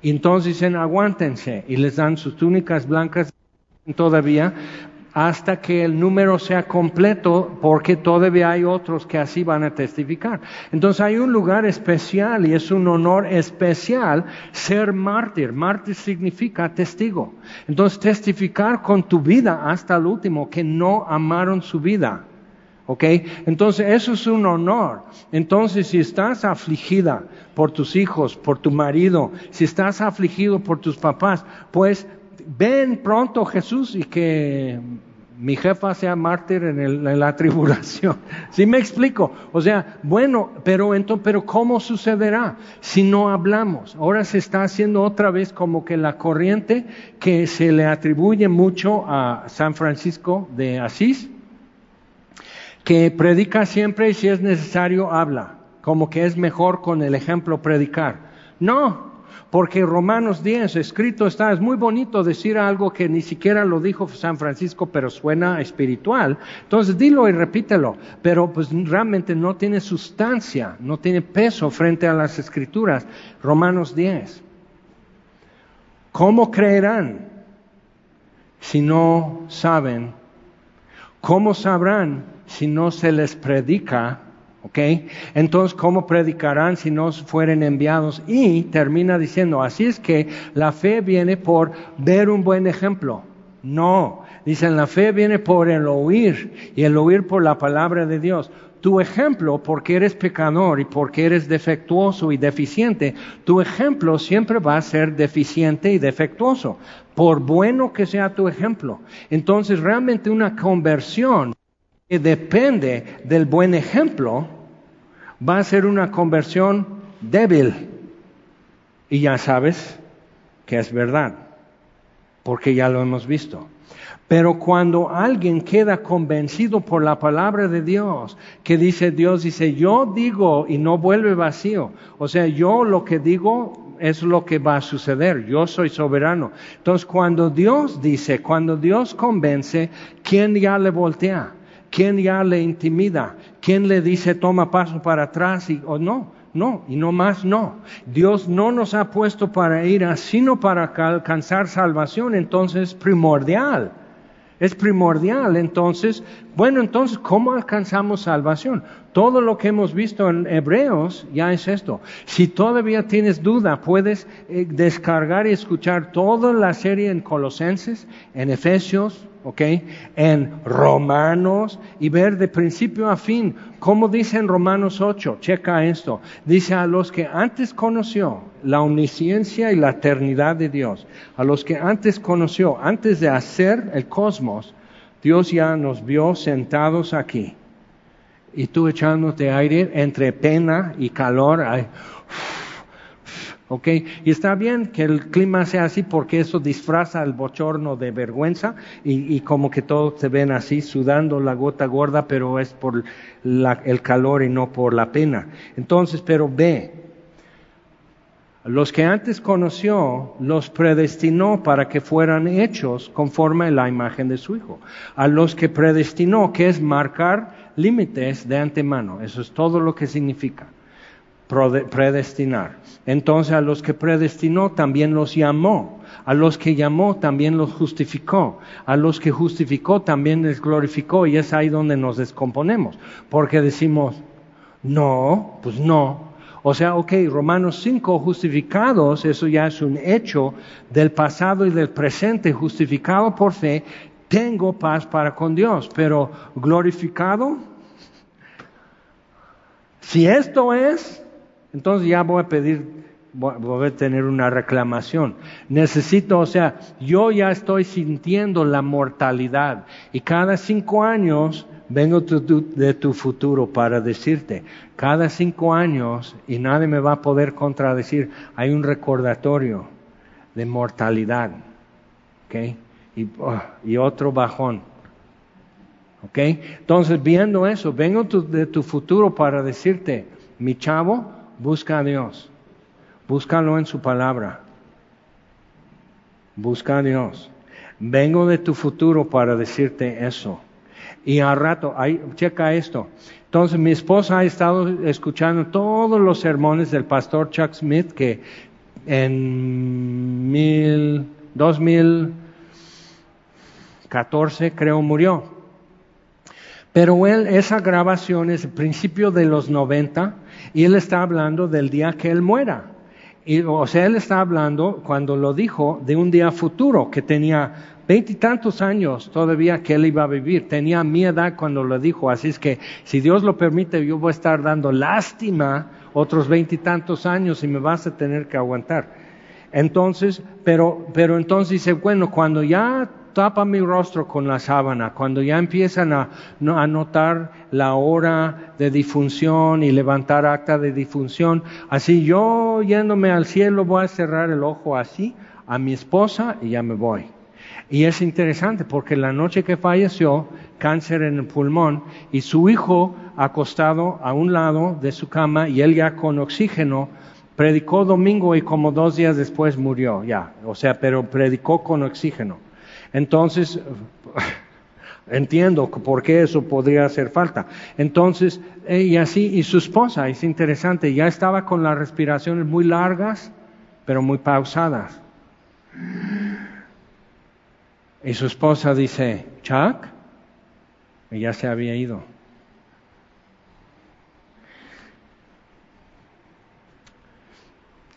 Y entonces dicen, aguántense, y les dan sus túnicas blancas todavía, hasta que el número sea completo, porque todavía hay otros que así van a testificar. Entonces hay un lugar especial y es un honor especial ser mártir. Mártir significa testigo. Entonces testificar con tu vida hasta el último, que no amaron su vida. ¿Ok? Entonces eso es un honor. Entonces si estás afligida por tus hijos, por tu marido, si estás afligido por tus papás, pues ven pronto Jesús y que mi jefa sea mártir en, la tribulación. ¿Sí me explico? O sea, bueno, pero entonces, pero ¿cómo sucederá si no hablamos? Ahora se está haciendo otra vez como que la corriente que se le atribuye mucho a San Francisco de Asís, que predica siempre y si es necesario habla, como que es mejor con el ejemplo predicar. No, porque Romanos 10 escrito está, es muy bonito decir algo que ni siquiera lo dijo San Francisco, pero suena espiritual. Entonces dilo y repítelo, pero pues realmente no tiene sustancia, no tiene peso frente a las escrituras. Romanos 10. ¿Cómo creerán si no saben? ¿Cómo sabrán si no se les predica ¿Ok? Entonces, ¿cómo predicarán si no fueren enviados? Y termina diciendo, así es que la fe viene por ver un buen ejemplo. No, dicen, la fe viene por el oír y el oír por la palabra de Dios. Tu ejemplo, porque eres pecador y porque eres defectuoso y deficiente, tu ejemplo siempre va a ser deficiente y defectuoso, por bueno que sea tu ejemplo. Entonces, realmente una conversión que depende del buen ejemplo, va a ser una conversión débil. Y ya sabes que es verdad, porque ya lo hemos visto. Pero cuando alguien queda convencido por la palabra de Dios, que dice Dios, dice, yo digo y no vuelve vacío. O sea, yo lo que digo es lo que va a suceder. Yo soy soberano. Entonces, cuando Dios dice, cuando Dios convence, ¿quién ya le voltea? ¿Quién ya le intimida? ¿Quién le dice toma paso para atrás y o no? No, y no más no. Dios no nos ha puesto para ir sino para alcanzar salvación, entonces primordial. Es primordial, entonces, bueno, entonces, ¿cómo alcanzamos salvación? Todo lo que hemos visto en Hebreos ya es esto. Si todavía tienes duda, puedes eh, descargar y escuchar toda la serie en Colosenses, en Efesios, ¿ok? En Romanos y ver de principio a fin, como dice en Romanos 8, checa esto, dice a los que antes conoció la omnisciencia y la eternidad de Dios, a los que antes conoció, antes de hacer el cosmos, Dios ya nos vio sentados aquí. Y tú echándote aire entre pena y calor, ¿ok? Y está bien que el clima sea así porque eso disfraza el bochorno de vergüenza y, como que todos se ven así sudando la gota gorda, pero es por el calor y no por la pena. Entonces, pero ve, los que antes conoció, los predestinó para que fueran hechos conforme a la imagen de su Hijo. A los que predestinó, que es marcar límites de antemano. Eso es todo lo que significa predestinar. Entonces a los que predestinó también los llamó, a los que llamó también los justificó, a los que justificó también les glorificó y es ahí donde nos descomponemos, porque decimos, no, pues no. O sea, ok, Romanos 5, justificados, eso ya es un hecho del pasado y del presente, justificado por fe, tengo paz para con Dios, pero glorificado, si esto es, entonces ya voy a pedir, voy a tener una reclamación. Necesito, o sea, yo ya estoy sintiendo la mortalidad y cada cinco años vengo de tu futuro para decirte, cada cinco años, y nadie me va a poder contradecir, hay un recordatorio de mortalidad, ¿ok? Y, oh, y otro bajón. ¿Ok? Entonces, viendo eso, vengo de tu futuro para decirte, mi chavo, Busca a Dios. Búscalo en su palabra. Busca a Dios. Vengo de tu futuro para decirte eso. Y al rato, ahí, checa esto. Entonces mi esposa ha estado escuchando todos los sermones del pastor Chuck Smith que en mil, 2014 creo murió. Pero él, esa grabación es el principio de los 90 y él está hablando del día que él muera. Y, o sea, él está hablando, cuando lo dijo, de un día futuro, que tenía veintitantos años todavía que él iba a vivir. Tenía mi edad cuando lo dijo. Así es que, si Dios lo permite, yo voy a estar dando lástima otros veintitantos años y me vas a tener que aguantar. Entonces, pero, pero entonces dice, bueno, cuando ya tapa mi rostro con la sábana, cuando ya empiezan a, a, notar la hora de difunción y levantar acta de difunción, así yo yéndome al cielo voy a cerrar el ojo así a mi esposa y ya me voy. Y es interesante porque la noche que falleció, cáncer en el pulmón, y su hijo acostado a un lado de su cama y él ya con oxígeno, predicó domingo y como dos días después murió, ya, o sea, pero predicó con oxígeno. Entonces, entiendo por qué eso podría hacer falta. Entonces, y así, y su esposa, es interesante, ya estaba con las respiraciones muy largas, pero muy pausadas. Y su esposa dice, Chuck, y ya se había ido.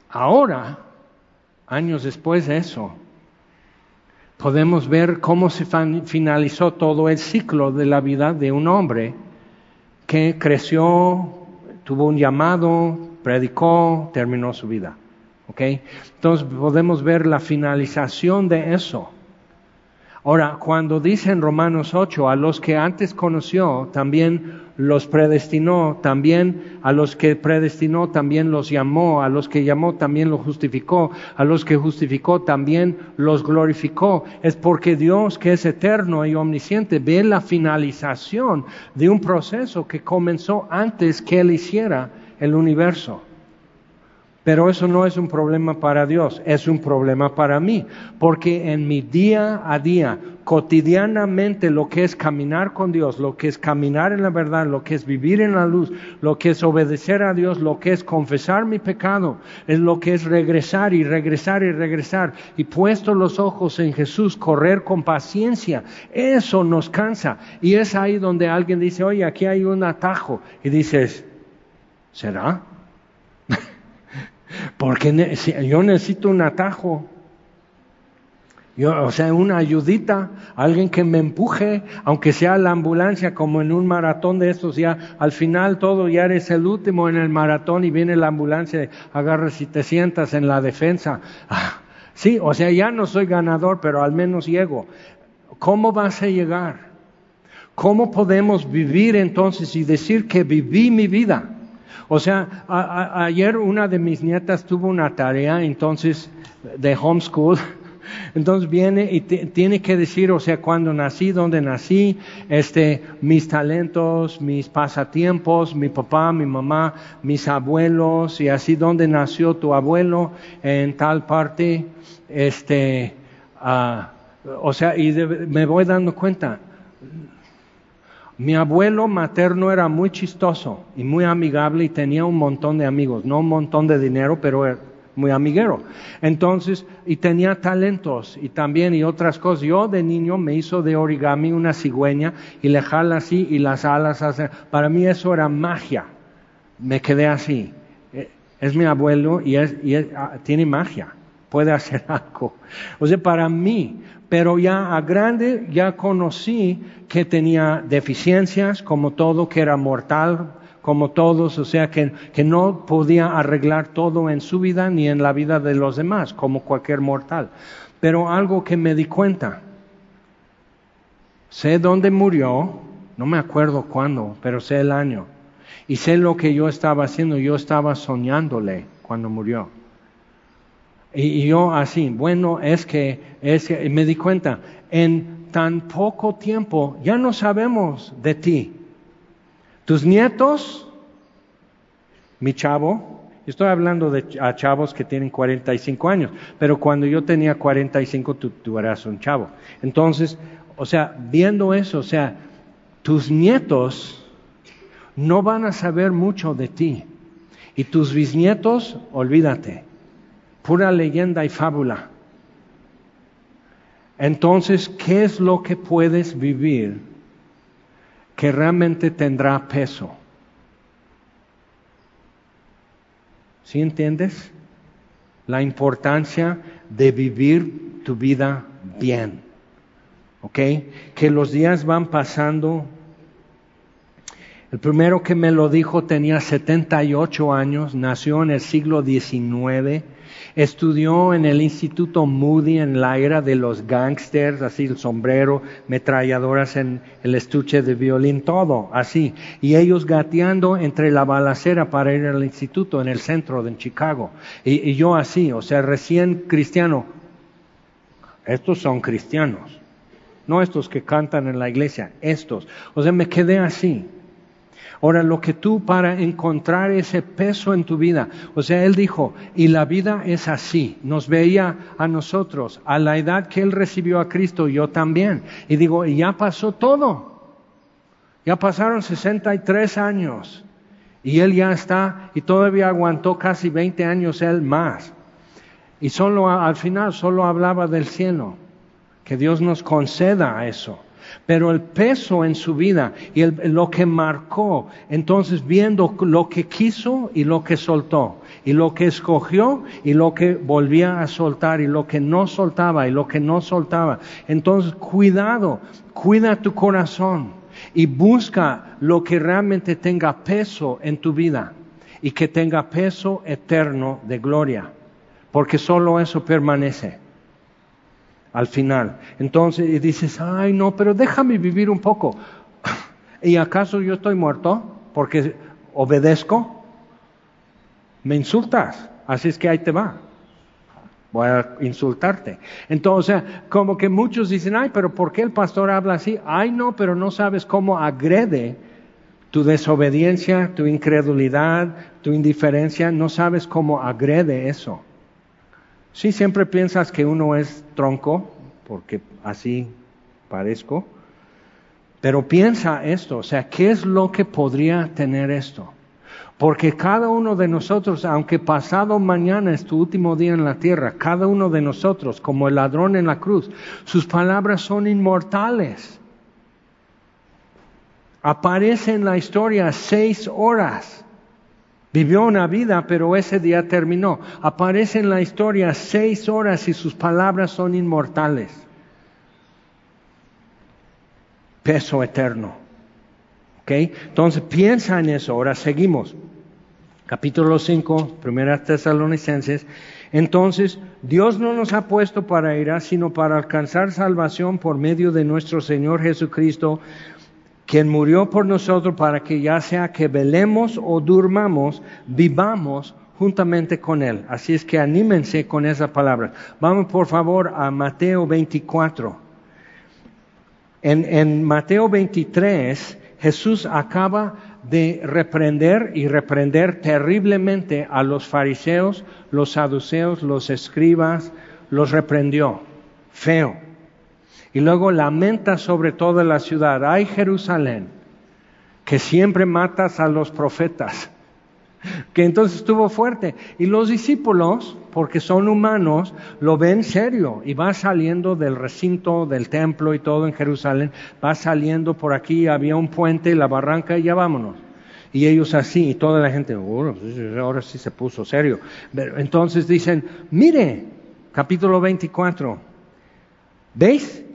Ahora, años después de eso, podemos ver cómo se finalizó todo el ciclo de la vida de un hombre que creció, tuvo un llamado, predicó, terminó su vida. Entonces podemos ver la finalización de eso. Ahora, cuando dice en Romanos 8, a los que antes conoció, también los predestinó, también a los que predestinó, también los llamó, a los que llamó, también los justificó, a los que justificó, también los glorificó. Es porque Dios, que es eterno y omnisciente, ve la finalización de un proceso que comenzó antes que Él hiciera el universo. Pero eso no es un problema para Dios, es un problema para mí, porque en mi día a día, cotidianamente, lo que es caminar con Dios, lo que es caminar en la verdad, lo que es vivir en la luz, lo que es obedecer a Dios, lo que es confesar mi pecado, es lo que es regresar y regresar y regresar, y puesto los ojos en Jesús, correr con paciencia, eso nos cansa. Y es ahí donde alguien dice, oye, aquí hay un atajo, y dices, ¿será? Porque yo necesito un atajo. Yo, o sea, una ayudita, alguien que me empuje, aunque sea la ambulancia, como en un maratón de estos, ya al final todo, ya eres el último en el maratón y viene la ambulancia, agarras y te sientas en la defensa. Ah, sí, o sea, ya no soy ganador, pero al menos llego. ¿Cómo vas a llegar? ¿Cómo podemos vivir entonces y decir que viví mi vida? O sea, ayer una de mis nietas tuvo una tarea entonces de homeschool entonces viene y tiene que decir, o sea, cuando nací, dónde nací, este, mis talentos, mis pasatiempos, mi papá, mi mamá, mis abuelos y así dónde nació tu abuelo en tal parte, este, uh, o sea, y me voy dando cuenta. Mi abuelo materno era muy chistoso y muy amigable y tenía un montón de amigos, no un montón de dinero, pero muy amiguero. Entonces, y tenía talentos y también y otras cosas. Yo de niño me hizo de origami una cigüeña y le jala así y las alas hacen. Para mí eso era magia. Me quedé así. Eh, es mi abuelo y, es, y ah, tiene magia. Puede hacer algo. O sea, para mí, pero ya a grande ya conocí que tenía deficiencias, como todo, que era mortal, como todos, o sea que, que, no podía arreglar todo en su vida ni en la vida de los demás, como cualquier mortal. Pero algo que me di cuenta, sé dónde murió, no me acuerdo cuándo, pero sé el año. Y sé lo que yo estaba haciendo, yo estaba soñándole cuando murió. Y, yo así, bueno, es que, es que, me di cuenta, en tan poco tiempo ya no sabemos de ti. Tus nietos, mi chavo, estoy hablando de a chavos que tienen 45 años, pero cuando yo tenía 45 tú, tú eras un chavo. Entonces, o sea, viendo eso, o sea, tus nietos no van a saber mucho de ti. Y tus bisnietos, olvídate, pura leyenda y fábula. Entonces, ¿qué es lo que puedes vivir que realmente tendrá peso. ¿Sí entiendes? La importancia de vivir tu vida bien. ¿Ok? Que los días van pasando. El primero que me lo dijo tenía 78 años, nació en el siglo XIX Estudió en el Instituto Moody en la era de los gangsters, así el sombrero, metralladoras en el estuche de violín, todo así. Y ellos gateando entre la balacera para ir al instituto en el centro de Chicago. Y, y yo así, o sea, recién cristiano. Estos son cristianos, no estos que cantan en la iglesia, estos. O sea, me quedé así. Ahora, lo que tú para encontrar ese peso en tu vida, o sea, Él dijo, y la vida es así, nos veía a nosotros, a la edad que Él recibió a Cristo, yo también. Y digo, y ya pasó todo, ya pasaron 63 años, y Él ya está, y todavía aguantó casi 20 años Él más. Y solo al final solo hablaba del cielo, que Dios nos conceda eso. Pero el peso en su vida y lo que marcó, entonces viendo lo que quiso y lo que soltó, y lo que escogió y lo que volvía a soltar, y lo que no soltaba y lo que no soltaba. Entonces, cuidado, cuida tu corazón y busca lo que realmente tenga peso en tu vida y que tenga peso eterno de gloria, porque solo eso permanece al final. Entonces y dices, ay no, pero déjame vivir un poco. ¿Y acaso yo estoy muerto porque obedezco? Me insultas, así es que ahí te va. Voy a insultarte. Entonces, como que muchos dicen, ay, pero ¿por qué el pastor habla así? Ay, no, pero no sabes cómo agrede tu desobediencia, tu incredulidad, tu indiferencia, no sabes cómo agrede eso. Sí, siempre piensas que uno es tronco, porque así parezco, pero piensa esto, o sea, ¿qué es lo que podría tener esto? Porque cada uno de nosotros, aunque pasado mañana es tu último día en la tierra, cada uno de nosotros, como el ladrón en la cruz, sus palabras son inmortales. Aparece en la historia seis horas Vivió una vida, pero ese día terminó. Aparece en la historia seis horas y sus palabras son inmortales. Peso eterno. ¿Ok? Entonces piensa en eso. Ahora seguimos. Capítulo 5, primera Tesalonicenses. Entonces, Dios no nos ha puesto para ira, sino para alcanzar salvación por medio de nuestro Señor Jesucristo, quien murió por nosotros para que ya sea que velemos o durmamos, vivamos juntamente con Él. Así es que anímense con esa palabra. Vamos por favor a Mateo 24. En, en Mateo 23, Jesús acaba de reprender y reprender terriblemente a los fariseos, los saduceos, los escribas, los reprendió. Feo. Y luego lamenta sobre toda la ciudad. Ay Jerusalén, que siempre matas a los profetas. Que entonces estuvo fuerte. Y los discípulos, porque son humanos, lo ven serio y va saliendo del recinto del templo y todo en Jerusalén, va saliendo por aquí, había un puente, la barranca y ya vámonos. Y ellos así, y toda la gente, oh, ahora sí se puso serio. Entonces dicen, mire, capítulo 24, ¿veis?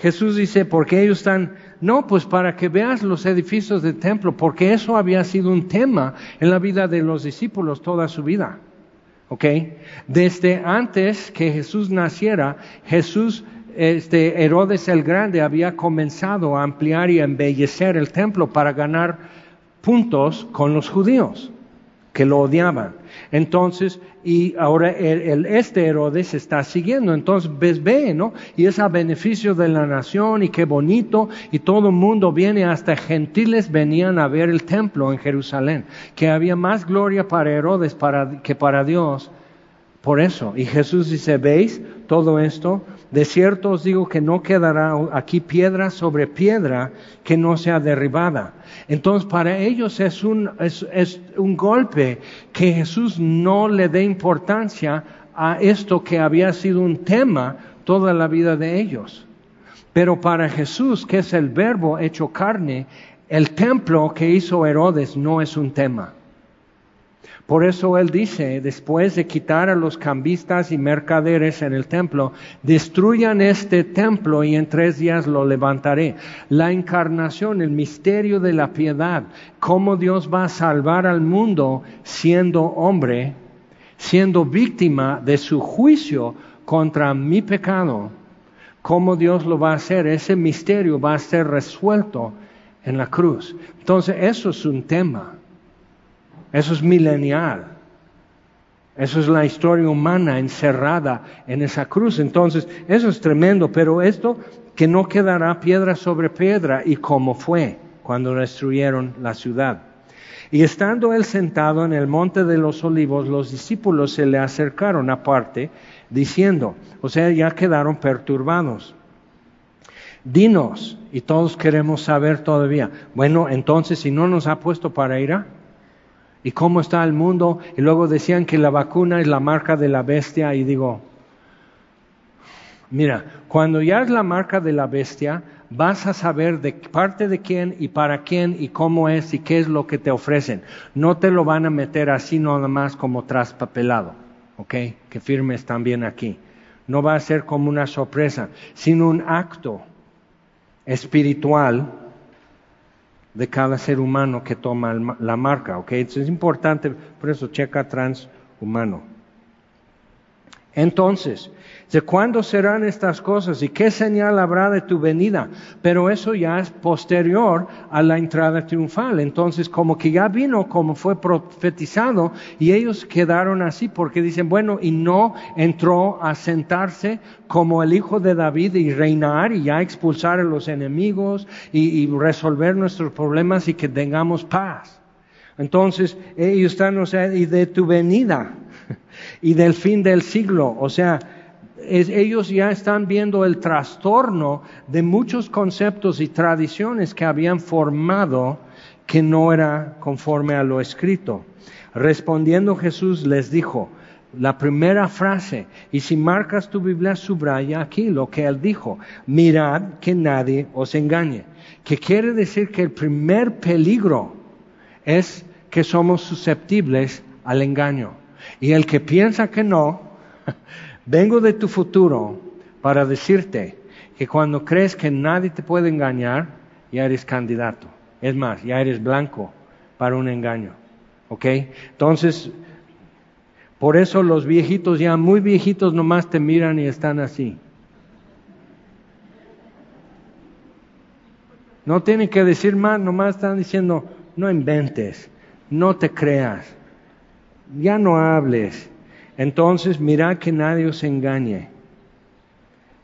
Jesús dice, porque ellos están, no, pues para que veas los edificios del templo, porque eso había sido un tema en la vida de los discípulos toda su vida. ¿Ok? Desde antes que Jesús naciera, Jesús, este, Herodes el Grande había comenzado a ampliar y embellecer el templo para ganar puntos con los judíos que lo odiaban. Entonces, y ahora el, este Herodes está siguiendo. Entonces, ves, ve, ¿no? Y es a beneficio de la nación y qué bonito. Y todo el mundo viene, hasta gentiles venían a ver el templo en Jerusalén. Que había más gloria para Herodes que para Dios. Por eso. Y Jesús dice, ¿veis todo esto? De cierto os digo que no quedará aquí piedra sobre piedra que no sea derribada. Entonces para ellos es un, es, un golpe que Jesús no le dé importancia a esto que había sido un tema toda la vida de ellos. Pero para Jesús, que es el verbo hecho carne, el templo que hizo Herodes no es un tema. Por eso él dice, después de quitar a los cambistas y mercaderes en el templo, destruyan este templo y en tres días lo levantaré. La encarnación, el misterio de la piedad, cómo Dios va a salvar al mundo siendo hombre, siendo víctima de su juicio contra mi pecado. Cómo Dios lo va a hacer, ese misterio va a ser resuelto en la cruz. Entonces, eso es un tema. Eso es milenial. Eso es la historia humana encerrada en esa cruz. Entonces, eso es tremendo, pero esto que no quedará piedra sobre piedra y como fue cuando destruyeron la ciudad. Y estando él sentado en el monte de los olivos, los discípulos se le acercaron aparte, diciendo, o sea, ya quedaron perturbados. Dinos, y todos queremos saber todavía, bueno, entonces si no nos ha puesto para ir a y cómo está el mundo. Y luego decían que la vacuna es la marca de la bestia. Y digo, mira, cuando ya es la marca de la bestia, vas a saber de parte de quién y para quién y cómo es y qué es lo que te ofrecen. No te lo van a meter así nada más como traspapelado, ¿ok? Que firmes también aquí. No va a ser como una sorpresa, sino un acto espiritual de cada ser humano que toma la marca, ¿ok? es importante, por eso checa transhumano. Entonces, ¿de cuándo serán estas cosas y qué señal habrá de tu venida? Pero eso ya es posterior a la entrada triunfal. Entonces, como que ya vino como fue profetizado y ellos quedaron así porque dicen, bueno, y no entró a sentarse como el hijo de David y reinar y ya expulsar a los enemigos y, y resolver nuestros problemas y que tengamos paz. Entonces, ellos están, o sea, y de tu venida y del fin del siglo. O sea, ellos ya están viendo el trastorno de muchos conceptos y tradiciones que habían formado que no era conforme a lo escrito. Respondiendo Jesús les dijo, la primera frase, y si marcas tu Biblia, subraya aquí lo que él dijo, mirad que nadie os engañe, que quiere decir que el primer peligro es que somos susceptibles al engaño. Y el que piensa que no, vengo de tu futuro para decirte que cuando crees que nadie te puede engañar, ya eres candidato. Es más, ya eres blanco para un engaño. ¿Ok? Entonces, por eso los viejitos ya muy viejitos nomás te miran y están así. No tienen que decir más, nomás están diciendo, no inventes, no te creas, ya no hables. Entonces, mira que nadie os engañe.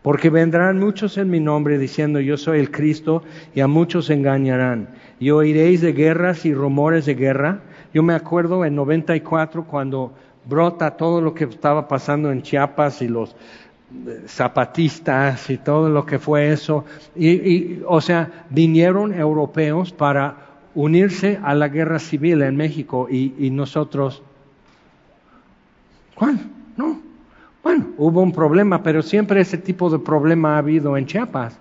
Porque vendrán muchos en mi nombre diciendo yo soy el Cristo y a muchos engañarán. Y oiréis de guerras y rumores de guerra. Yo me acuerdo en 94 cuando brota todo lo que estaba pasando en Chiapas y los eh, zapatistas y todo lo que fue eso. Y, o sea, vinieron europeos para unirse a la guerra civil en México y nosotros, ¿cuál? No, bueno, hubo un problema, pero siempre ese tipo de problema ha habido en Chiapas.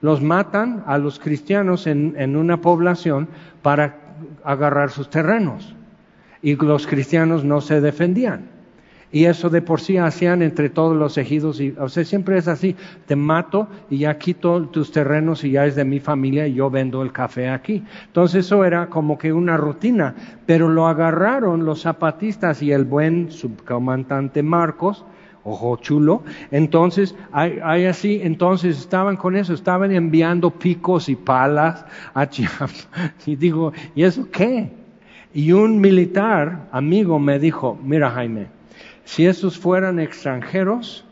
Los matan a los cristianos en, una población para agarrar sus terrenos. Y los cristianos no se defendían. Y eso de por sí hacían entre todos los ejidos. Y, o sea, siempre es así. Te mato y ya quito tus terrenos y ya es de mi familia y yo vendo el café aquí. Entonces eso era como que una rutina. Pero lo agarraron los zapatistas y el buen subcomandante Marcos ojo chulo. Entonces, hay, así, entonces estaban con eso, estaban enviando picos y palas a Chiapas. Y digo, ¿y eso qué? Y un militar amigo me dijo, mira Jaime, si esos fueran extranjeros,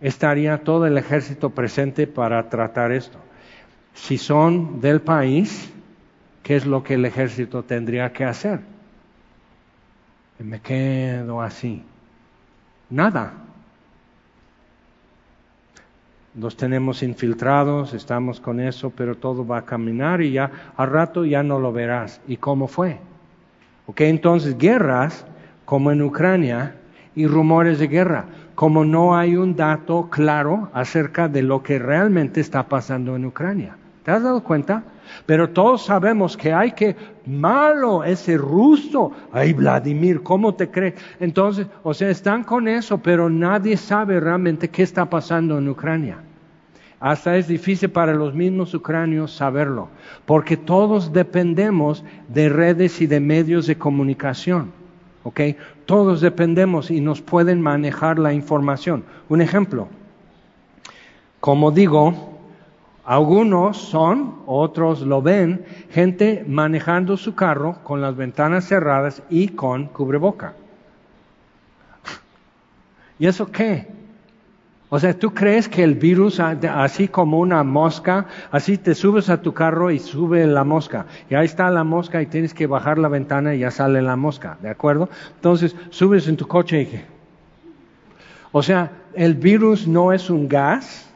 estaría todo el ejército presente para tratar esto. Si son del país, ¿qué es lo que el ejército tendría que hacer? Me quedo así. Nada los tenemos infiltrados, estamos con eso, pero todo va a caminar y ya al rato ya no lo verás. ¿Y cómo fue? Ok, entonces guerras como en Ucrania y rumores de guerra, como no hay un dato claro acerca de lo que realmente está pasando en Ucrania. ¿Te has dado cuenta? Pero todos sabemos que hay que, malo ese ruso, ay Vladimir, ¿cómo te crees? Entonces, o sea, están con eso, pero nadie sabe realmente qué está pasando en Ucrania. Hasta es difícil para los mismos ucranios saberlo, porque todos dependemos de redes y de medios de comunicación. ¿Ok? Todos dependemos y nos pueden manejar la información. Un ejemplo, como digo, algunos son, otros lo ven, gente manejando su carro con las ventanas cerradas y con cubreboca. ¿Y eso qué? O sea, tú crees que el virus, así como una mosca, así te subes a tu carro y sube la mosca. Y ahí está la mosca y tienes que bajar la ventana y ya sale la mosca, ¿de acuerdo? Entonces, subes en tu coche y... O sea, el virus no es un gas,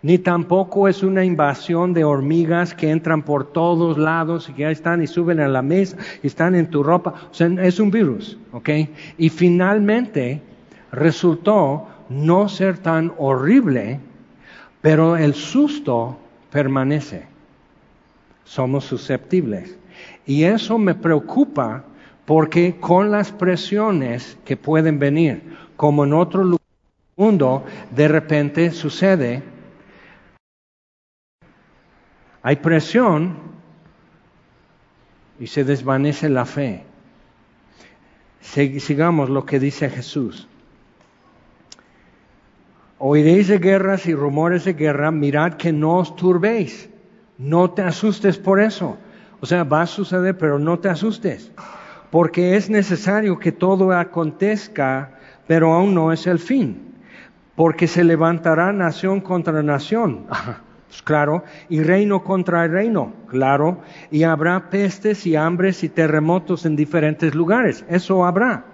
ni tampoco es una invasión de hormigas que entran por todos lados y que ahí están y suben a la mesa y están en tu ropa. O sea, es un virus, ¿ok? Y finalmente resultó no ser tan horrible, pero el susto permanece. Somos susceptibles. Y eso me preocupa porque con las presiones que pueden venir, como en otro lugar del mundo, de repente sucede, hay presión y se desvanece la fe. Sigamos lo que dice Jesús. Oiréis de guerras y rumores de guerra, mirad que no os turbéis, no te asustes por eso. O sea, va a suceder, pero no te asustes, porque es necesario que todo acontezca, pero aún no es el fin, porque se levantará nación contra nación. Pues claro, y reino contra reino, claro, y habrá pestes y hambres y terremotos en diferentes lugares, eso habrá.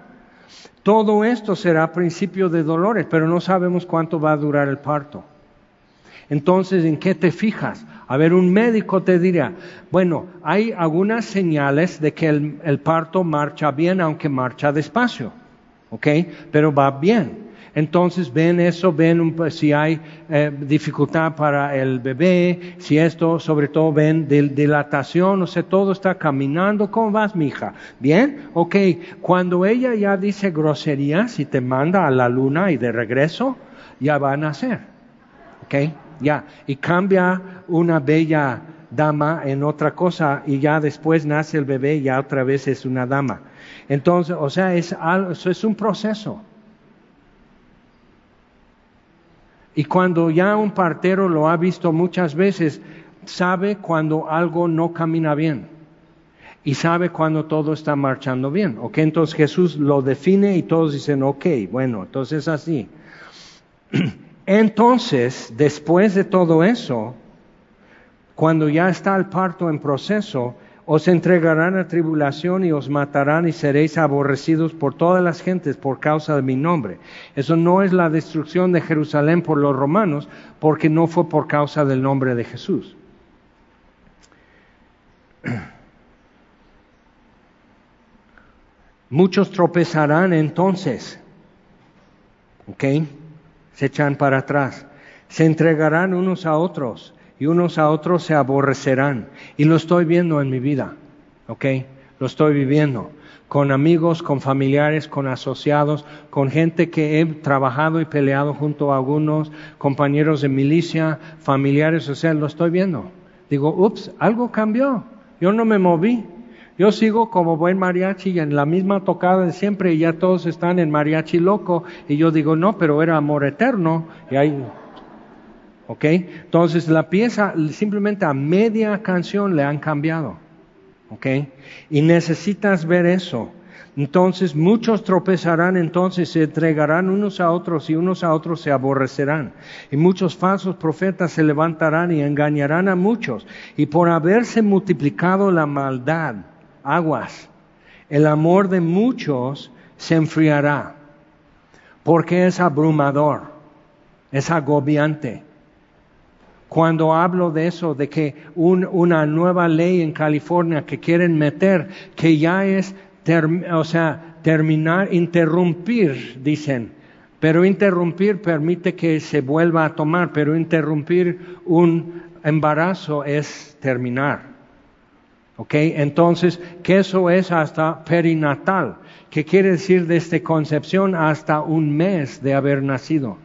Todo esto será principio de dolores, pero no sabemos cuánto va a durar el parto. Entonces, ¿en qué te fijas? A ver, un médico te dirá, bueno, hay algunas señales de que el, parto marcha bien, aunque marcha despacio, ¿ok? Pero va bien. Entonces ven eso, ven si hay eh, dificultad para el bebé, si esto, sobre todo ven dilatación, o sea, todo está caminando. ¿Cómo vas, mija? ¿Bien? Ok, cuando ella ya dice groserías y te manda a la luna y de regreso, ya va a nacer. ¿Ok? Ya. Y cambia una bella dama en otra cosa y ya después nace el bebé y ya otra vez es una dama. Entonces, o sea, es, es un proceso. Y cuando ya un partero lo ha visto muchas veces, sabe cuando algo no camina bien y sabe cuando todo está marchando bien. ¿Ok? Entonces Jesús lo define y todos dicen, ok, bueno, entonces así. Entonces, después de todo eso, cuando ya está el parto en proceso, os entregarán a tribulación y os matarán y seréis aborrecidos por todas las gentes por causa de mi nombre. Eso no es la destrucción de Jerusalén por los romanos, porque no fue por causa del nombre de Jesús. Muchos tropezarán entonces, ¿ok? Se echan para atrás, se entregarán unos a otros y unos a otros se aborrecerán. Y lo estoy viendo en mi vida, ¿ok? Lo estoy viviendo con amigos, con familiares, con asociados, con gente que he trabajado y peleado junto a algunos, compañeros de milicia, familiares, o sea, lo estoy viendo. Digo, ups, algo cambió. Yo no me moví. Yo sigo como buen mariachi en la misma tocada de siempre y ya todos están en mariachi loco. Y yo digo, no, pero era amor eterno. Y ahí ¿Ok? Entonces la pieza simplemente a media canción le han cambiado. ¿Ok? Y necesitas ver eso. Entonces muchos tropezarán, entonces se entregarán unos a otros y unos a otros se aborrecerán. Y muchos falsos profetas se levantarán y engañarán a muchos. Y por haberse multiplicado la maldad, aguas, el amor de muchos se enfriará. Porque es abrumador, es agobiante cuando hablo de eso, de que una nueva ley en California que quieren meter, que ya es, o sea, terminar, interrumpir, dicen, pero interrumpir permite que se vuelva a tomar, pero interrumpir un embarazo es terminar. ¿Ok? Entonces, que eso es hasta perinatal, que quiere decir desde concepción hasta un mes de haber nacido.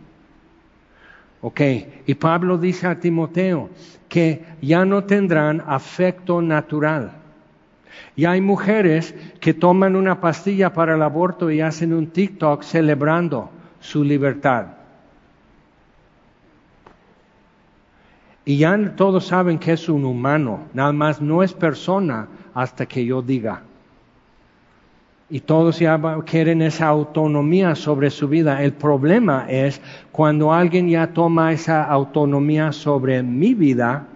Ok, y Pablo dice a Timoteo que ya no tendrán afecto natural. Y hay mujeres que toman una pastilla para el aborto y hacen un TikTok celebrando su libertad. Y ya todos saben que es un humano, nada más no es persona hasta que yo diga y todos ya quieren esa autonomía sobre su vida. El problema es cuando alguien ya toma esa autonomía sobre mi vida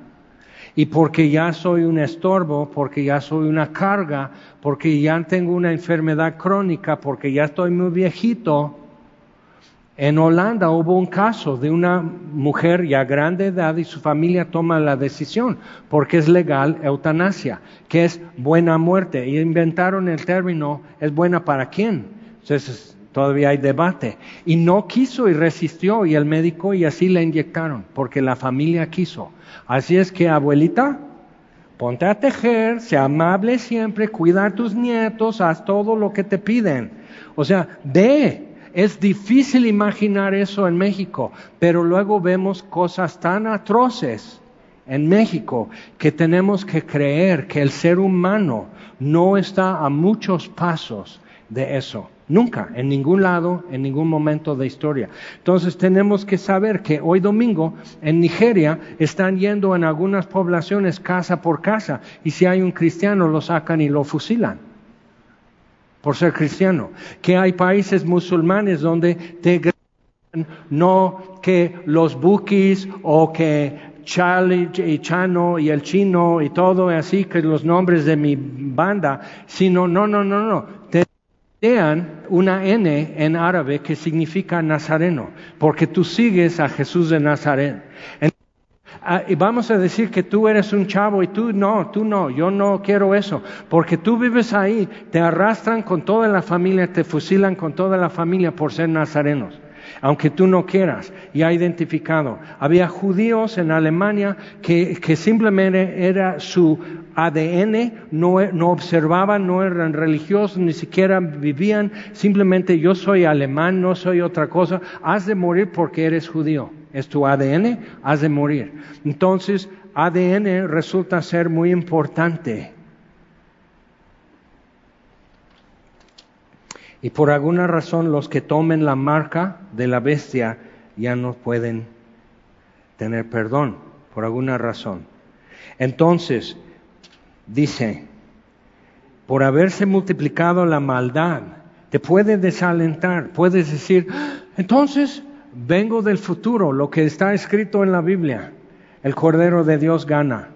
y porque ya soy un estorbo, porque ya soy una carga, porque ya tengo una enfermedad crónica, porque ya estoy muy viejito, en Holanda hubo un caso de una mujer ya grande edad y su familia toma la decisión porque es legal eutanasia, que es buena muerte. Y inventaron el término, ¿es buena para quién? Entonces todavía hay debate. Y no quiso y resistió y el médico y así la inyectaron porque la familia quiso. Así es que abuelita, ponte a tejer, sea amable siempre, cuida a tus nietos, haz todo lo que te piden. O sea, ve es difícil imaginar eso en México, pero luego vemos cosas tan atroces en México que tenemos que creer que el ser humano no está a muchos pasos de eso. Nunca, en ningún lado, en ningún momento de historia. Entonces tenemos que saber que hoy domingo en Nigeria están yendo en algunas poblaciones casa por casa y si hay un cristiano lo sacan y lo fusilan por ser cristiano, que hay países musulmanes donde te no que los bukis o que Charlie y Chano y el chino y todo así que los nombres de mi banda, sino no, no, no, no, te dan una N en árabe que significa nazareno, porque tú sigues a Jesús de Nazaret. Vamos a decir que tú eres un chavo y tú no, tú no, yo no quiero eso, porque tú vives ahí, te arrastran con toda la familia, te fusilan con toda la familia por ser nazarenos. aunque tú no quieras, y ha identificado. Había judíos en Alemania que, que simplemente era su ADN, no, no, observaban, no eran religiosos, ni siquiera vivían, simplemente yo soy alemán, no soy otra cosa, has de morir porque eres judío, es tu ADN, has de morir. Entonces, ADN resulta ser muy importante. Y por alguna razón los que tomen la marca de la bestia ya no pueden tener perdón, por alguna razón. Entonces, dice, por haberse multiplicado la maldad, te puede desalentar, puedes decir, entonces vengo del futuro, lo que está escrito en la Biblia, el Cordero de Dios gana.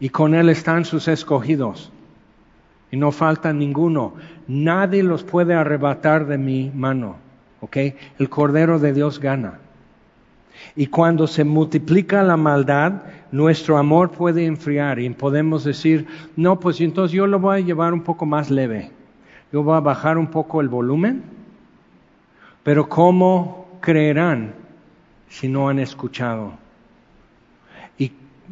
Y con él están sus escogidos y no falta ninguno. Nadie los puede arrebatar de mi mano. ¿Ok? El Cordero de Dios gana. Y cuando se multiplica la maldad, nuestro amor puede enfriar y podemos decir, no, pues entonces yo lo voy a llevar un poco más leve. Yo voy a bajar un poco el volumen. Pero ¿cómo creerán si no han escuchado?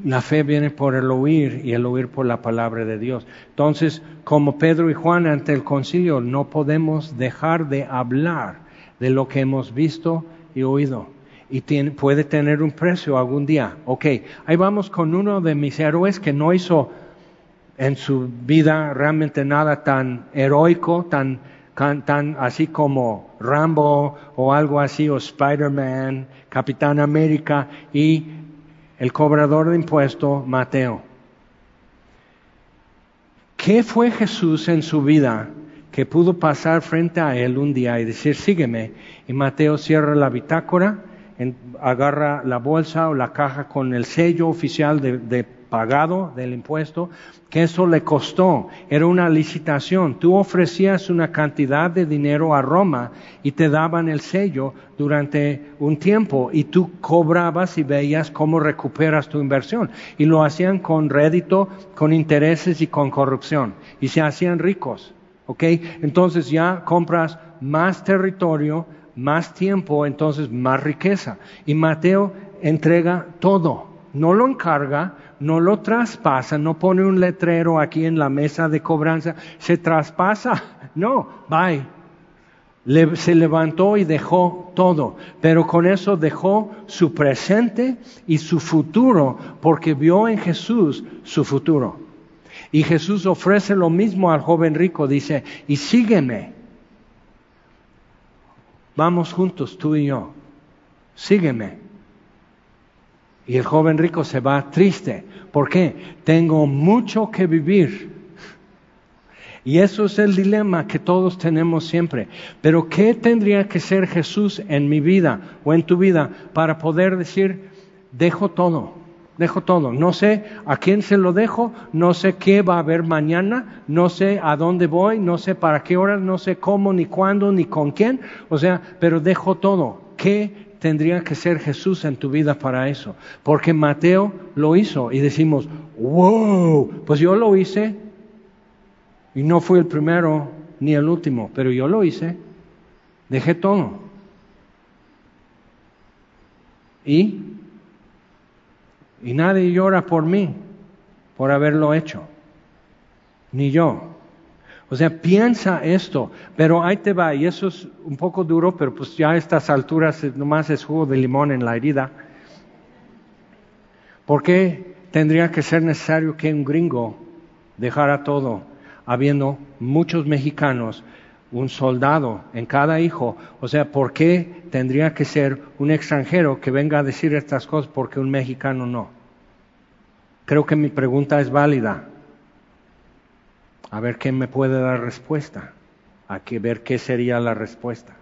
La fe viene por el oír y el oír por la palabra de Dios. Entonces, como Pedro y Juan ante el concilio, no podemos dejar de hablar de lo que hemos visto y oído. Y puede tener un precio algún día. Ok, ahí vamos con uno de mis héroes que no hizo en su vida realmente nada tan heroico, tan, tan así como Rambo o algo así, o Spider-Man, Capitán América, y el cobrador de impuestos, Mateo. ¿Qué fue Jesús en su vida que pudo pasar frente a él un día y decir, sígueme? Y Mateo cierra la bitácora, agarra la bolsa o la caja con el sello oficial de, de pagado del impuesto, que eso le costó. Era una licitación. Tú ofrecías una cantidad de dinero a Roma y te daban el sello durante un tiempo y tú cobrabas y veías cómo recuperas tu inversión. Y lo hacían con rédito, con intereses y con corrupción. Y se hacían ricos. ¿Ok? Entonces ya compras más territorio, más tiempo, entonces más riqueza. Y Mateo entrega todo. No lo encarga, no lo traspasa, no pone un letrero aquí en la mesa de cobranza, se traspasa, no, bye. se levantó y dejó todo, pero con eso dejó su presente y su futuro, porque vio en Jesús su futuro. Y Jesús ofrece lo mismo al joven rico, dice, y sígueme. Vamos juntos, tú y yo. Sígueme. Y el joven rico se va triste. ¿Por qué? Tengo mucho que vivir. Y eso es el dilema que todos tenemos siempre. Pero ¿qué tendría que ser Jesús en mi vida o en tu vida para poder decir, dejo todo, dejo todo? No sé a quién se lo dejo, no sé qué va a haber mañana, no sé a dónde voy, no sé para qué horas, no sé cómo, ni cuándo, ni con quién. O sea, pero dejo todo. ¿Qué tendría que ser Jesús en tu vida para eso. Porque Mateo lo hizo y decimos, wow, pues yo lo hice y no fui el primero ni el último, pero yo lo hice, dejé todo. ¿Y? Y nadie llora por mí, por haberlo hecho, ni yo. O sea, piensa esto, pero ahí te va, y eso es un poco duro, pero pues ya a estas alturas nomás es jugo de limón en la herida. ¿Por qué tendría que ser necesario que un gringo dejara todo, habiendo muchos mexicanos, un soldado en cada hijo? O sea, ¿por qué tendría que ser un extranjero que venga a decir estas cosas porque un mexicano no? Creo que mi pregunta es válida a ver quién me puede dar respuesta, a que ver qué sería la respuesta.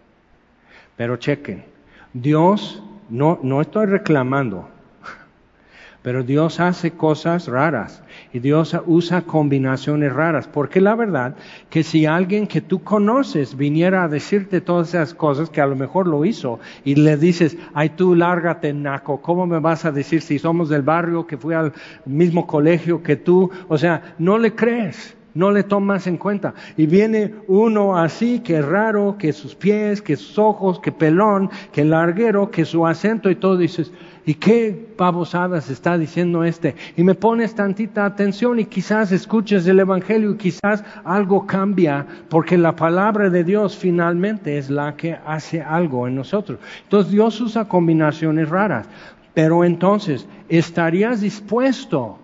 Pero chequen, Dios, no, no estoy reclamando, pero Dios hace cosas raras y Dios usa combinaciones raras. Porque la verdad que si alguien que tú conoces viniera a decirte todas esas cosas, que a lo mejor lo hizo, y le dices, ay tú lárgate, naco, ¿cómo me vas a decir si somos del barrio, que fui al mismo colegio que tú? O sea, no le crees. No le tomas en cuenta. Y viene uno así, que raro, que sus pies, que sus ojos, que pelón, que larguero, que su acento y todo, dices, ¿y qué babosadas está diciendo este? Y me pones tantita atención y quizás escuches el Evangelio y quizás algo cambia, porque la palabra de Dios finalmente es la que hace algo en nosotros. Entonces Dios usa combinaciones raras. Pero entonces, ¿estarías dispuesto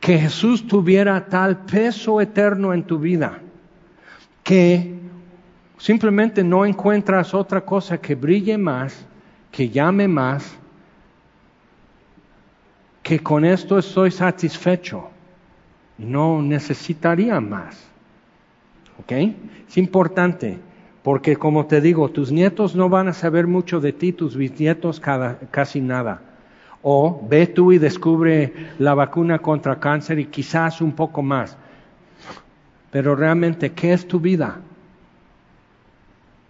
que Jesús tuviera tal peso eterno en tu vida que simplemente no encuentras otra cosa que brille más, que llame más, que con esto estoy satisfecho no necesitaría más. ¿Ok? Es importante porque como te digo, tus nietos no van a saber mucho de ti, tus bisnietos casi nada. O ve tú y descubre la vacuna contra cáncer y quizás un poco más. Pero realmente, ¿qué es tu vida?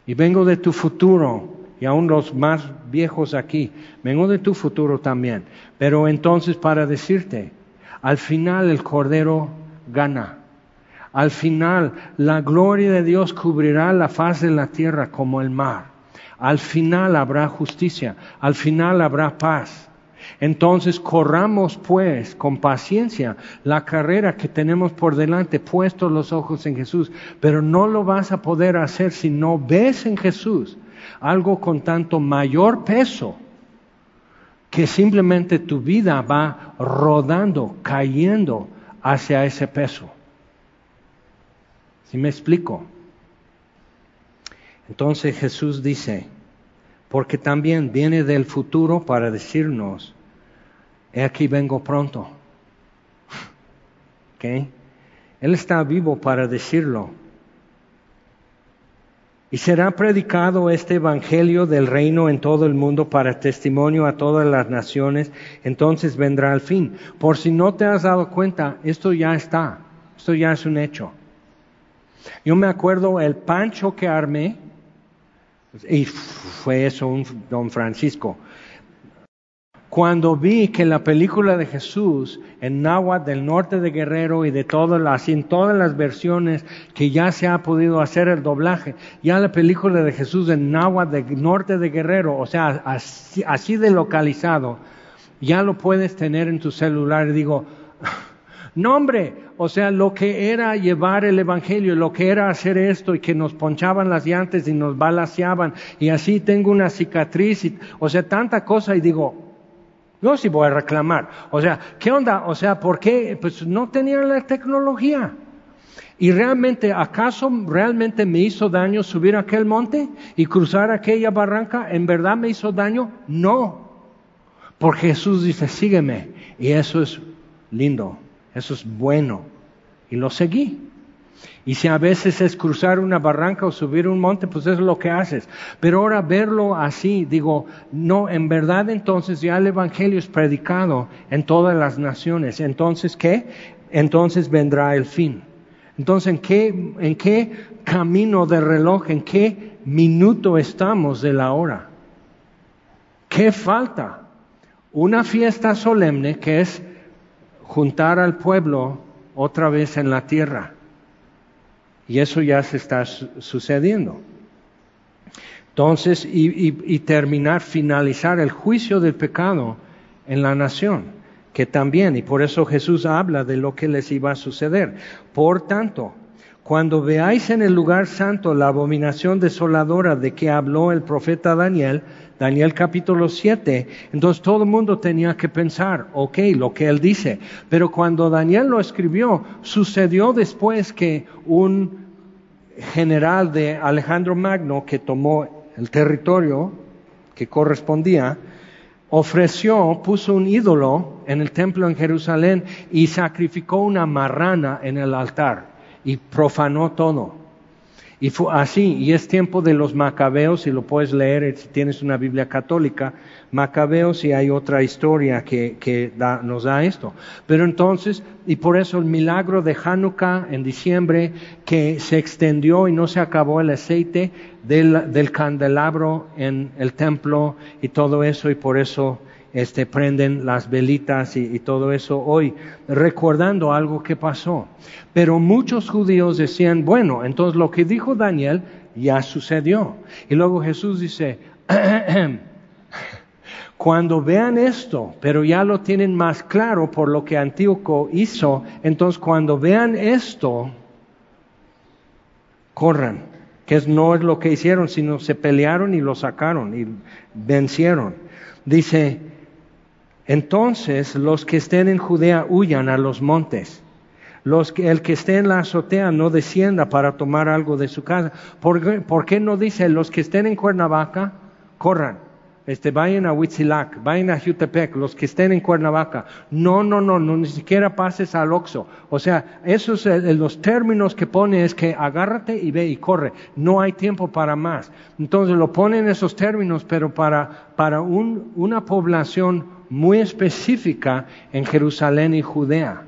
Y vengo de tu futuro, y aún los más viejos aquí, vengo de tu futuro también. Pero entonces para decirte, al final el Cordero gana. Al final la gloria de Dios cubrirá la faz de la tierra como el mar. Al final habrá justicia, al final habrá paz. Entonces corramos pues con paciencia la carrera que tenemos por delante, puestos los ojos en Jesús, pero no lo vas a poder hacer si no ves en Jesús algo con tanto mayor peso que simplemente tu vida va rodando, cayendo hacia ese peso. ¿Sí me explico? Entonces Jesús dice, porque también viene del futuro para decirnos, he aquí vengo pronto. ¿Okay? Él está vivo para decirlo. Y será predicado este Evangelio del reino en todo el mundo para testimonio a todas las naciones, entonces vendrá el fin. Por si no te has dado cuenta, esto ya está, esto ya es un hecho. Yo me acuerdo el pancho que armé, y fue eso un don Francisco, cuando vi que la película de Jesús en náhuatl del norte de Guerrero y de todas las, en todas las versiones que ya se ha podido hacer el doblaje, ya la película de Jesús en náhuatl del norte de Guerrero, o sea, así, así de localizado, ya lo puedes tener en tu celular. Digo, no hombre, o sea, lo que era llevar el Evangelio, lo que era hacer esto y que nos ponchaban las llantes y nos balaseaban y así tengo una cicatriz, y, o sea, tanta cosa y digo, yo sí voy a reclamar. O sea, ¿qué onda? O sea, ¿por qué? Pues no tenían la tecnología. Y realmente, ¿acaso realmente me hizo daño subir aquel monte y cruzar aquella barranca? ¿En verdad me hizo daño? No. Porque Jesús dice, sígueme. Y eso es lindo, eso es bueno. Y lo seguí. Y si a veces es cruzar una barranca o subir un monte, pues es lo que haces. Pero ahora verlo así, digo, no, en verdad entonces ya el Evangelio es predicado en todas las naciones. Entonces, ¿qué? Entonces vendrá el fin. Entonces, ¿en qué, en qué camino de reloj, en qué minuto estamos de la hora? ¿Qué falta? Una fiesta solemne que es juntar al pueblo otra vez en la tierra. Y eso ya se está sucediendo. Entonces, y, terminar, finalizar el juicio del pecado en la nación, que también, y por eso Jesús habla de lo que les iba a suceder. Por tanto, cuando veáis en el lugar santo la abominación desoladora de que habló el profeta Daniel, Daniel capítulo 7, entonces todo el mundo tenía que pensar, ok, lo que él dice. Pero cuando Daniel lo escribió, sucedió después que un general de Alejandro Magno, que tomó el territorio que correspondía, ofreció, puso un ídolo en el templo en Jerusalén y sacrificó una marrana en el altar y profanó todo. Y fue así, y es tiempo de los macabeos, y lo puedes leer si tienes una Biblia católica, macabeos y hay otra historia que, que nos da esto. Pero entonces, y por eso el milagro de Hanukkah en diciembre, que se extendió y no se acabó el aceite del candelabro en el templo y todo eso, y por eso este, prenden las velitas y, y, todo eso hoy, recordando algo que pasó. Pero muchos judíos decían, bueno, entonces lo que dijo Daniel ya sucedió. Y luego Jesús dice, cuando vean esto, pero ya lo tienen más claro por lo que Antíoco hizo, entonces cuando vean esto, corran, que no es lo que hicieron, sino se pelearon y lo sacaron y vencieron. Dice, entonces los que estén en Judea huyan a los montes. Los que, el que esté en la azotea no descienda para tomar algo de su casa. ¿Por, ¿Por qué no dice los que estén en Cuernavaca, corran? este, vayan a Huitzilac, vayan a Jutepec, los que estén en Cuernavaca. No, no, no, no, ni siquiera pases al Oxo. O sea, esos eh, los términos que pone es que agárrate y ve y corre. No hay tiempo para más. Entonces lo pone en esos términos, pero para, para un, una población muy específica en Jerusalén y Judea.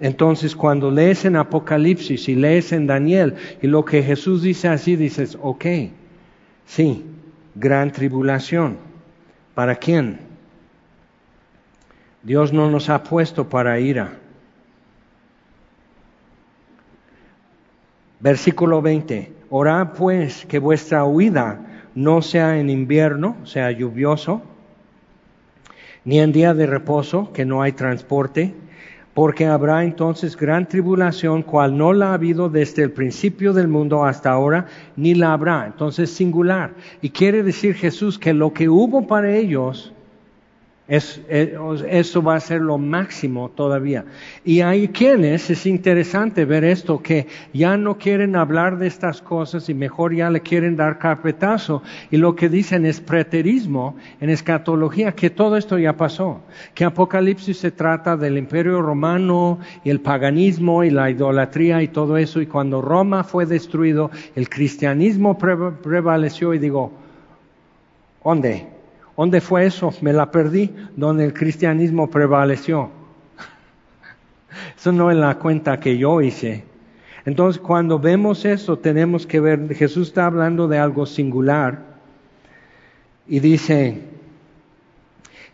Entonces, cuando lees en Apocalipsis y lees en Daniel y lo que Jesús dice así, dices, ok, sí, gran tribulación. ¿Para quién? Dios no nos ha puesto para ira. Versículo 20. Orad pues que vuestra huida no sea en invierno, sea lluvioso, ni en día de reposo, que no hay transporte, porque habrá entonces gran tribulación, cual no la ha habido desde el principio del mundo hasta ahora, ni la habrá. Entonces singular. Y quiere decir Jesús que lo que hubo para ellos es, eso va a ser lo máximo todavía. Y hay quienes, es interesante ver esto, que ya no quieren hablar de estas cosas y mejor ya le quieren dar carpetazo. Y lo que dicen es preterismo en escatología, que todo esto ya pasó. Que Apocalipsis se trata del imperio romano y el paganismo y la idolatría y todo eso. Y cuando Roma fue destruido, el cristianismo prevaleció y digo, ¿dónde? ¿Dónde fue eso? Me la perdí, donde el cristianismo prevaleció. Eso no es la cuenta que yo hice. Entonces, cuando vemos eso, tenemos que ver, Jesús está hablando de algo singular y dice,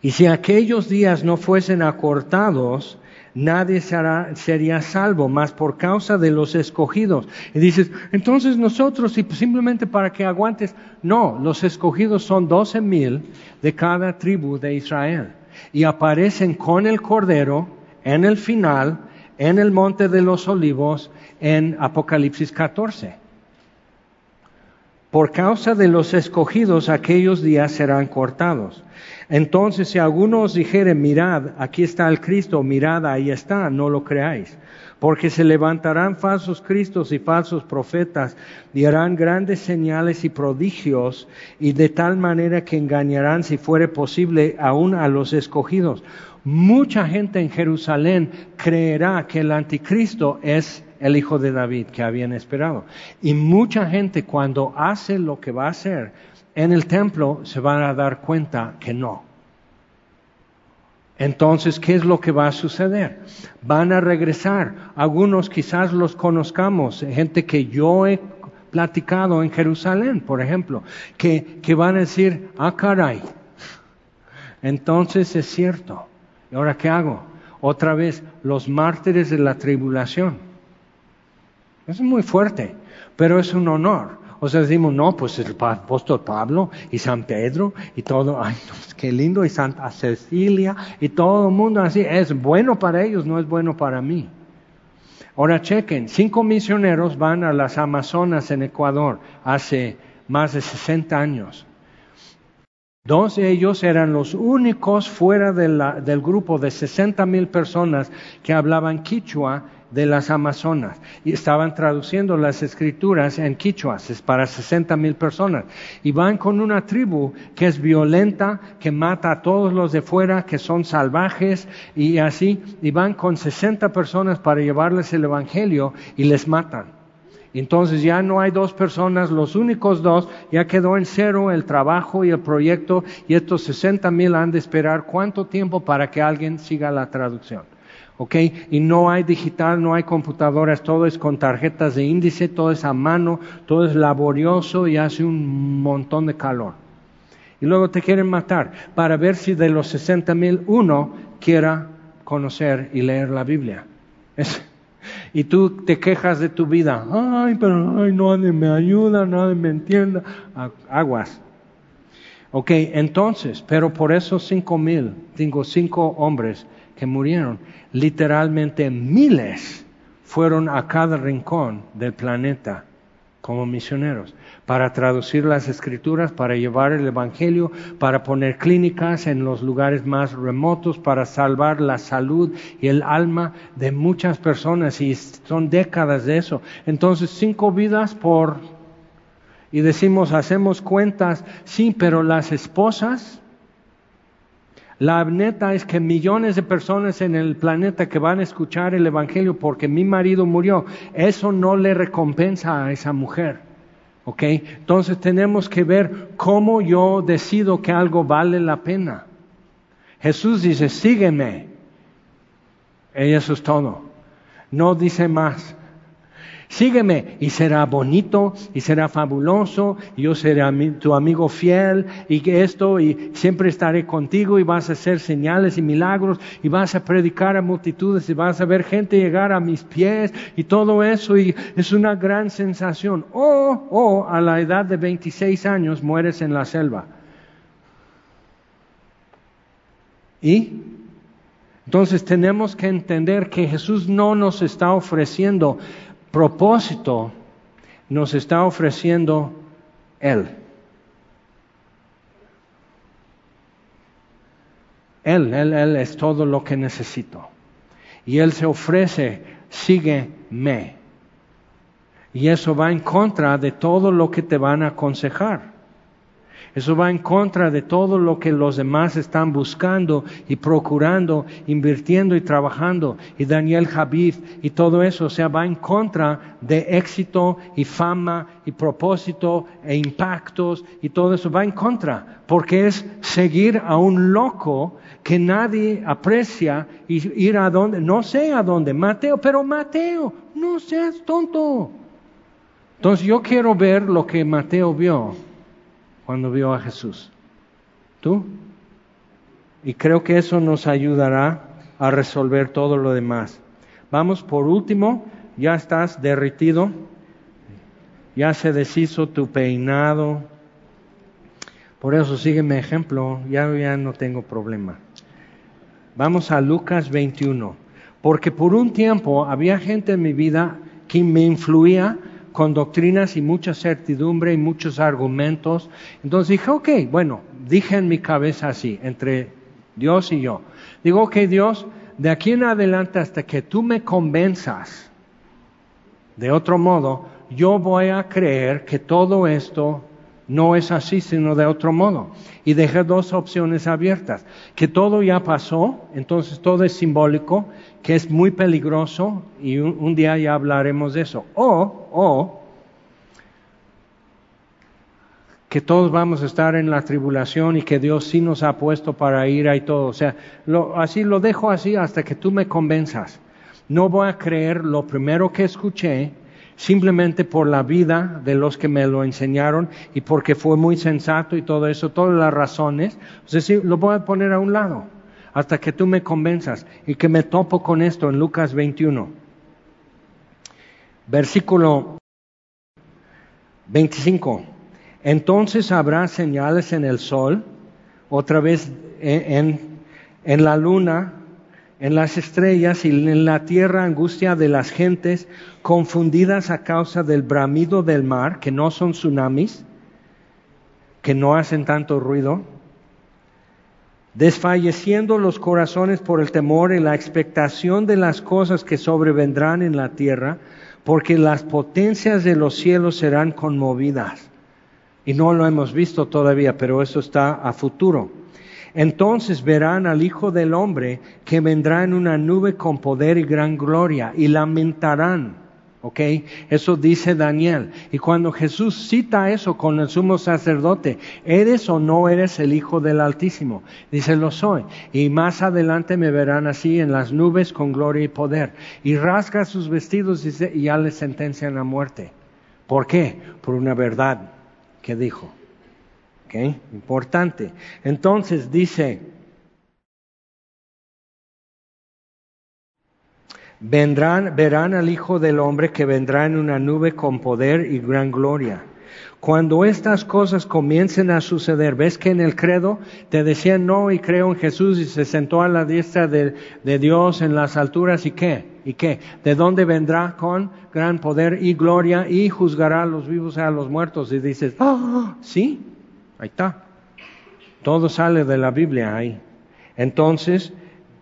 y si aquellos días no fuesen acortados, nadie sería salvo, más por causa de los escogidos. Y dices, entonces nosotros, y simplemente para que aguantes, no, los escogidos son doce mil de cada tribu de Israel. Y aparecen con el Cordero en el final, en el Monte de los Olivos, en Apocalipsis 14. Por causa de los escogidos, aquellos días serán cortados. Entonces, si alguno os dijere, mirad, aquí está el Cristo, mirad, ahí está, no lo creáis. Porque se levantarán falsos cristos y falsos profetas y harán grandes señales y prodigios y de tal manera que engañarán, si fuere posible, aún a los escogidos. Mucha gente en Jerusalén creerá que el anticristo es el hijo de David que habían esperado. Y mucha gente cuando hace lo que va a hacer, en el templo se van a dar cuenta que no. Entonces, ¿qué es lo que va a suceder? Van a regresar. Algunos quizás los conozcamos, gente que yo he platicado en Jerusalén, por ejemplo, que, que van a decir, ah, caray. Entonces es cierto. ¿Y ahora qué hago? Otra vez, los mártires de la tribulación. Es muy fuerte, pero es un honor. O sea, decimos, no, pues el apóstol Pablo y San Pedro y todo, ay, qué lindo, y Santa Cecilia y todo el mundo así, es bueno para ellos, no es bueno para mí. Ahora chequen, cinco misioneros van a las Amazonas en Ecuador hace más de 60 años. Dos de ellos eran los únicos fuera del grupo de 60 mil personas que hablaban quichua de las Amazonas y estaban traduciendo las escrituras en quichuas, es para 60 mil personas. Y van con una tribu que es violenta, que mata a todos los de fuera, que son salvajes y así, y van con 60 personas para llevarles el Evangelio y les matan. Entonces ya no hay dos personas, los únicos dos, ya quedó en cero el trabajo y el proyecto y estos 60 mil han de esperar cuánto tiempo para que alguien siga la traducción. ¿Ok? Y no hay digital, no hay computadoras, todo es con tarjetas de índice, todo es a mano, todo es laborioso y hace un montón de calor. Y luego te quieren matar para ver si de los 60 mil uno quiera conocer y leer la Biblia. y tú te quejas de tu vida. Ay, pero ay, nadie me ayuda, nadie me entienda. Aguas. Ok, entonces, pero por esos cinco mil, tengo cinco hombres que murieron, literalmente miles fueron a cada rincón del planeta como misioneros, para traducir las escrituras, para llevar el Evangelio, para poner clínicas en los lugares más remotos, para salvar la salud y el alma de muchas personas, y son décadas de eso. Entonces, cinco vidas por y decimos, hacemos cuentas, sí, pero las esposas, la neta es que millones de personas en el planeta que van a escuchar el Evangelio porque mi marido murió, eso no le recompensa a esa mujer. ¿Ok? Entonces tenemos que ver cómo yo decido que algo vale la pena. Jesús dice, sígueme. Y eso es todo. No dice más sígueme y será bonito y será fabuloso y yo seré tu amigo fiel y que esto y siempre estaré contigo y vas a hacer señales y milagros y vas a predicar a multitudes y vas a ver gente llegar a mis pies y todo eso y es una gran sensación. O, o a la edad de 26 años mueres en la selva. ¿Y? Entonces tenemos que entender que Jesús no nos está ofreciendo propósito nos está ofreciendo Él. Él, Él, Él es todo lo que necesito. Y Él se ofrece, sígueme. Y eso va en contra de todo lo que te van a aconsejar. Eso va en contra de todo lo que los demás están buscando y procurando, invirtiendo y trabajando. Y Daniel Javid y todo eso, o sea, va en contra de éxito y fama y propósito e impactos y todo eso va en contra, porque es seguir a un loco que nadie aprecia y ir a donde, no sé a dónde, Mateo, pero Mateo, no seas tonto. Entonces yo quiero ver lo que Mateo vio cuando vio a Jesús? ¿Tú? Y creo que eso nos ayudará a resolver todo lo demás. Vamos por último, ya estás derritido, ya se deshizo tu peinado. Por eso sígueme ejemplo, ya, ya no tengo problema. Vamos a Lucas 21. Porque por un tiempo había gente en mi vida que me influía con doctrinas y mucha certidumbre y muchos argumentos. Entonces dije, ok, bueno, dije en mi cabeza así, entre Dios y yo. Digo, ok, Dios, de aquí en adelante hasta que tú me convenzas, de otro modo, yo voy a creer que todo esto no es así, sino de otro modo. Y dejé dos opciones abiertas. Que todo ya pasó, entonces todo es simbólico, que es muy peligroso, y un, día ya hablaremos de eso. O, o, que todos vamos a estar en la tribulación y que Dios sí nos ha puesto para ir y todo. O sea, así lo dejo así hasta que tú me convenzas. No voy a creer lo primero que escuché, simplemente por la vida de los que me lo enseñaron y porque fue muy sensato y todo eso, todas las razones, es decir, lo voy a poner a un lado hasta que tú me convenzas y que me topo con esto en Lucas 21. Versículo 25. Entonces habrá señales en el sol, otra vez en, en la luna, en las estrellas y en la tierra angustia de las gentes confundidas a causa del bramido del mar, que no son tsunamis, que no hacen tanto ruido, desfalleciendo los corazones por el temor y la expectación de las cosas que sobrevendrán en la tierra, porque las potencias de los cielos serán conmovidas. Y no lo hemos visto todavía, pero eso está a futuro. Entonces verán al Hijo del Hombre que vendrá en una nube con poder y gran gloria y lamentarán. ¿Ok? Eso dice Daniel. Y cuando Jesús cita eso con el sumo sacerdote, ¿eres o no eres el Hijo del Altísimo? Dice, lo soy. Y más adelante me verán así en las nubes con gloria y poder. Y rasga sus vestidos y ya le sentencian a muerte. ¿Por qué? Por una verdad que dijo. Importante. Entonces dice, vendrán, verán al Hijo del Hombre que vendrá en una nube con poder y gran gloria. Cuando estas cosas comiencen a suceder, ves que en el credo te decían no y creo en Jesús y se sentó a la diestra de, Dios en las alturas y qué, y qué, de dónde vendrá con gran poder y gloria y juzgará a los vivos y a los muertos y dices, ah, sí, ahí está. Todo sale de la Biblia ahí. Entonces,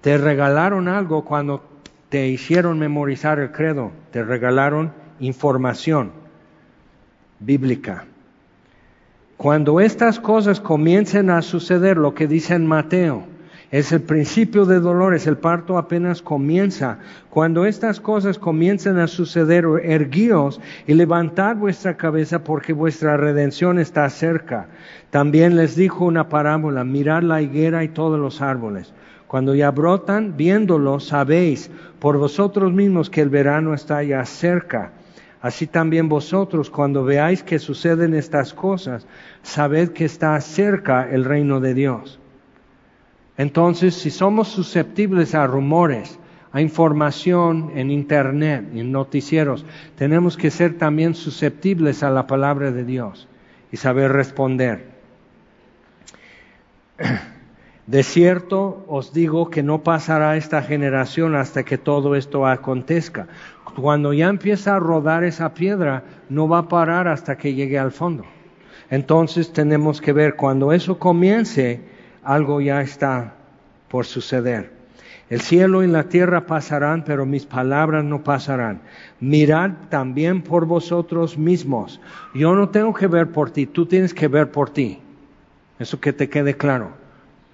te regalaron algo cuando te hicieron memorizar el credo, te regalaron información bíblica. Cuando estas cosas comiencen a suceder, lo que dice en Mateo, es el principio de dolores, el parto apenas comienza. Cuando estas cosas comiencen a suceder, erguíos y levantad vuestra cabeza porque vuestra redención está cerca. También les dijo una parábola, mirad la higuera y todos los árboles. Cuando ya brotan, viéndolo, sabéis por vosotros mismos que el verano está ya cerca. Así también vosotros, cuando veáis que suceden estas cosas, sabed que está cerca el reino de Dios. Entonces, si somos susceptibles a rumores, a información en Internet, en noticieros, tenemos que ser también susceptibles a la palabra de Dios y saber responder. De cierto os digo que no pasará esta generación hasta que todo esto acontezca. Cuando ya empieza a rodar esa piedra, no va a parar hasta que llegue al fondo. Entonces tenemos que ver, cuando eso comience, algo ya está por suceder. El cielo y la tierra pasarán, pero mis palabras no pasarán. Mirad también por vosotros mismos. Yo no tengo que ver por ti, tú tienes que ver por ti. Eso que te quede claro.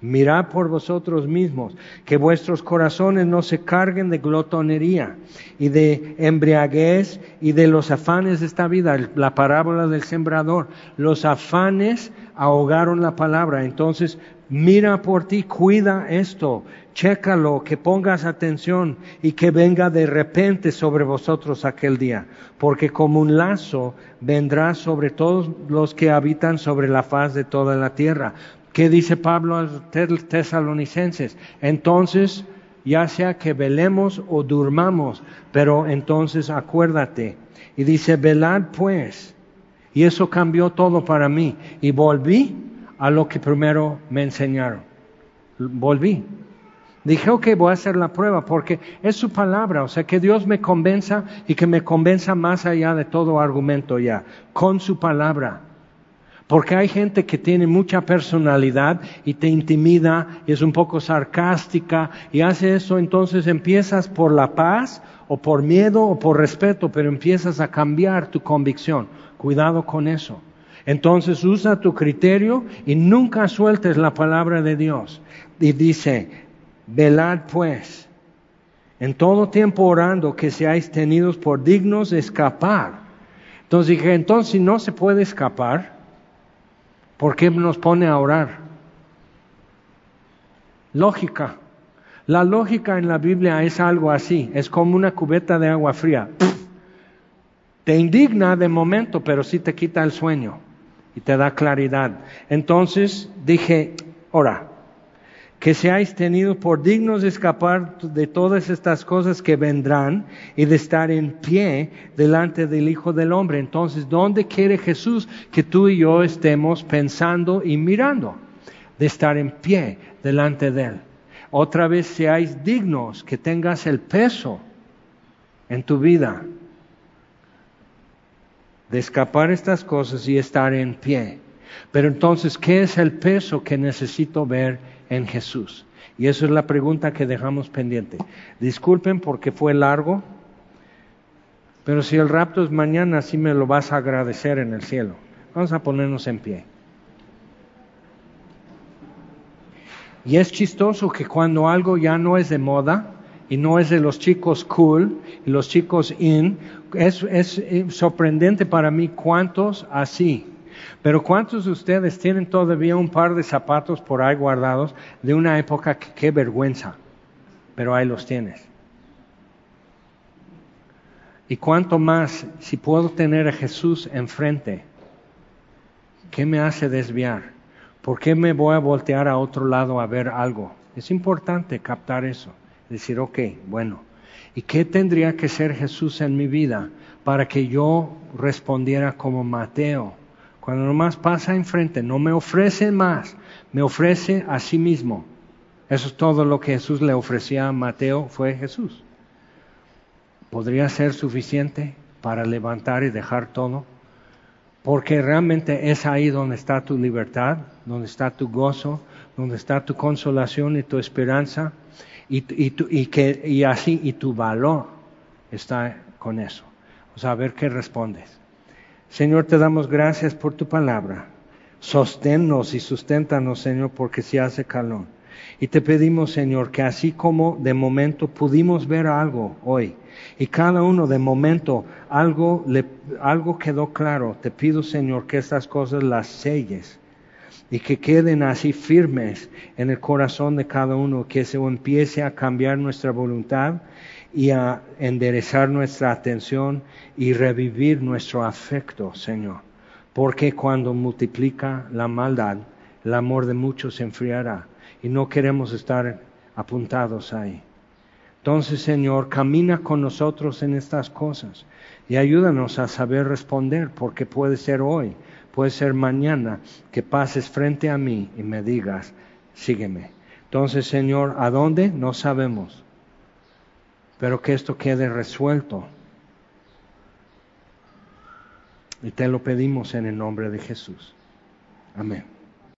Mirad por vosotros mismos, que vuestros corazones no se carguen de glotonería y de embriaguez y de los afanes de esta vida. La parábola del sembrador. Los afanes ahogaron la palabra. Entonces, mira por ti, cuida esto, chécalo, que pongas atención y que venga de repente sobre vosotros aquel día. Porque como un lazo vendrá sobre todos los que habitan sobre la faz de toda la tierra ¿Qué dice Pablo a los tesalonicenses? Entonces, ya sea que velemos o durmamos, pero entonces acuérdate. Y dice, velad pues. Y eso cambió todo para mí. Y volví a lo que primero me enseñaron. Volví. Dije, ok, voy a hacer la prueba porque es su palabra, o sea, que Dios me convenza y que me convenza más allá de todo argumento ya, con su palabra. Porque hay gente que tiene mucha personalidad y te intimida y es un poco sarcástica y hace eso, entonces empiezas por la paz o por miedo o por respeto, pero empiezas a cambiar tu convicción. Cuidado con eso. Entonces usa tu criterio y nunca sueltes la palabra de Dios. Y dice, velad pues, en todo tiempo orando que seáis tenidos por dignos de escapar. Entonces dije, entonces si no se puede escapar, ¿Por qué nos pone a orar? Lógica. La lógica en la Biblia es algo así, es como una cubeta de agua fría. Te indigna de momento, pero sí te quita el sueño y te da claridad. Entonces dije, ora, que seáis tenidos por dignos de escapar de todas estas cosas que vendrán y de estar en pie delante del Hijo del Hombre. Entonces, ¿dónde quiere Jesús que tú y yo estemos pensando y mirando? De estar en pie delante de Él. Otra vez seáis dignos, que tengas el peso en tu vida de escapar estas cosas y estar en pie. Pero entonces, ¿qué es el peso que necesito ver en Jesús? Y eso es la pregunta que dejamos pendiente. Disculpen porque fue largo, pero si el rapto es mañana, sí me lo vas a agradecer en el cielo. Vamos a ponernos en pie. Y es chistoso que cuando algo ya no es de moda y no es de los chicos cool y los chicos in, es, es sorprendente para mí cuántos así pero ¿cuántos de ustedes tienen todavía un par de zapatos por ahí guardados de una época que qué vergüenza? Pero ahí los tienes. Y cuánto más si puedo tener a Jesús enfrente, ¿qué me hace desviar? ¿Por qué me voy a voltear a otro lado a ver algo? Es importante captar eso. Decir, ok, bueno, ¿y qué tendría que ser Jesús en mi vida para que yo respondiera como Mateo? Cuando nomás pasa enfrente, no me ofrece más, me ofrece a sí mismo. Eso es todo lo que Jesús le ofrecía a Mateo, fue Jesús. ¿Podría ser suficiente para levantar y dejar todo? Porque realmente es ahí donde está tu libertad, donde está tu gozo, donde está tu consolación y tu esperanza, y, que, y así, y tu valor está con eso. O sea, a ver qué respondes. Señor, te damos gracias por tu palabra. Sosténnos y susténtanos, Señor, porque si hace calor. Y te pedimos, Señor, que así como de momento pudimos ver algo hoy, y cada uno de momento algo, le, algo quedó claro, te pido, Señor, que estas cosas las selles y que queden así firmes en el corazón de cada uno, que se empiece a cambiar nuestra voluntad y a enderezar nuestra atención y revivir nuestro afecto, Señor. Porque cuando multiplica la maldad, el amor de muchos se enfriará y no queremos estar apuntados ahí. Entonces, Señor, camina con nosotros en estas cosas y ayúdanos a saber responder, porque puede ser hoy, puede ser mañana que pases frente a mí y me digas, sígueme. Entonces, Señor, ¿a dónde? No sabemos, pero que esto quede resuelto. Y te lo pedimos en el nombre de Jesús. Amén.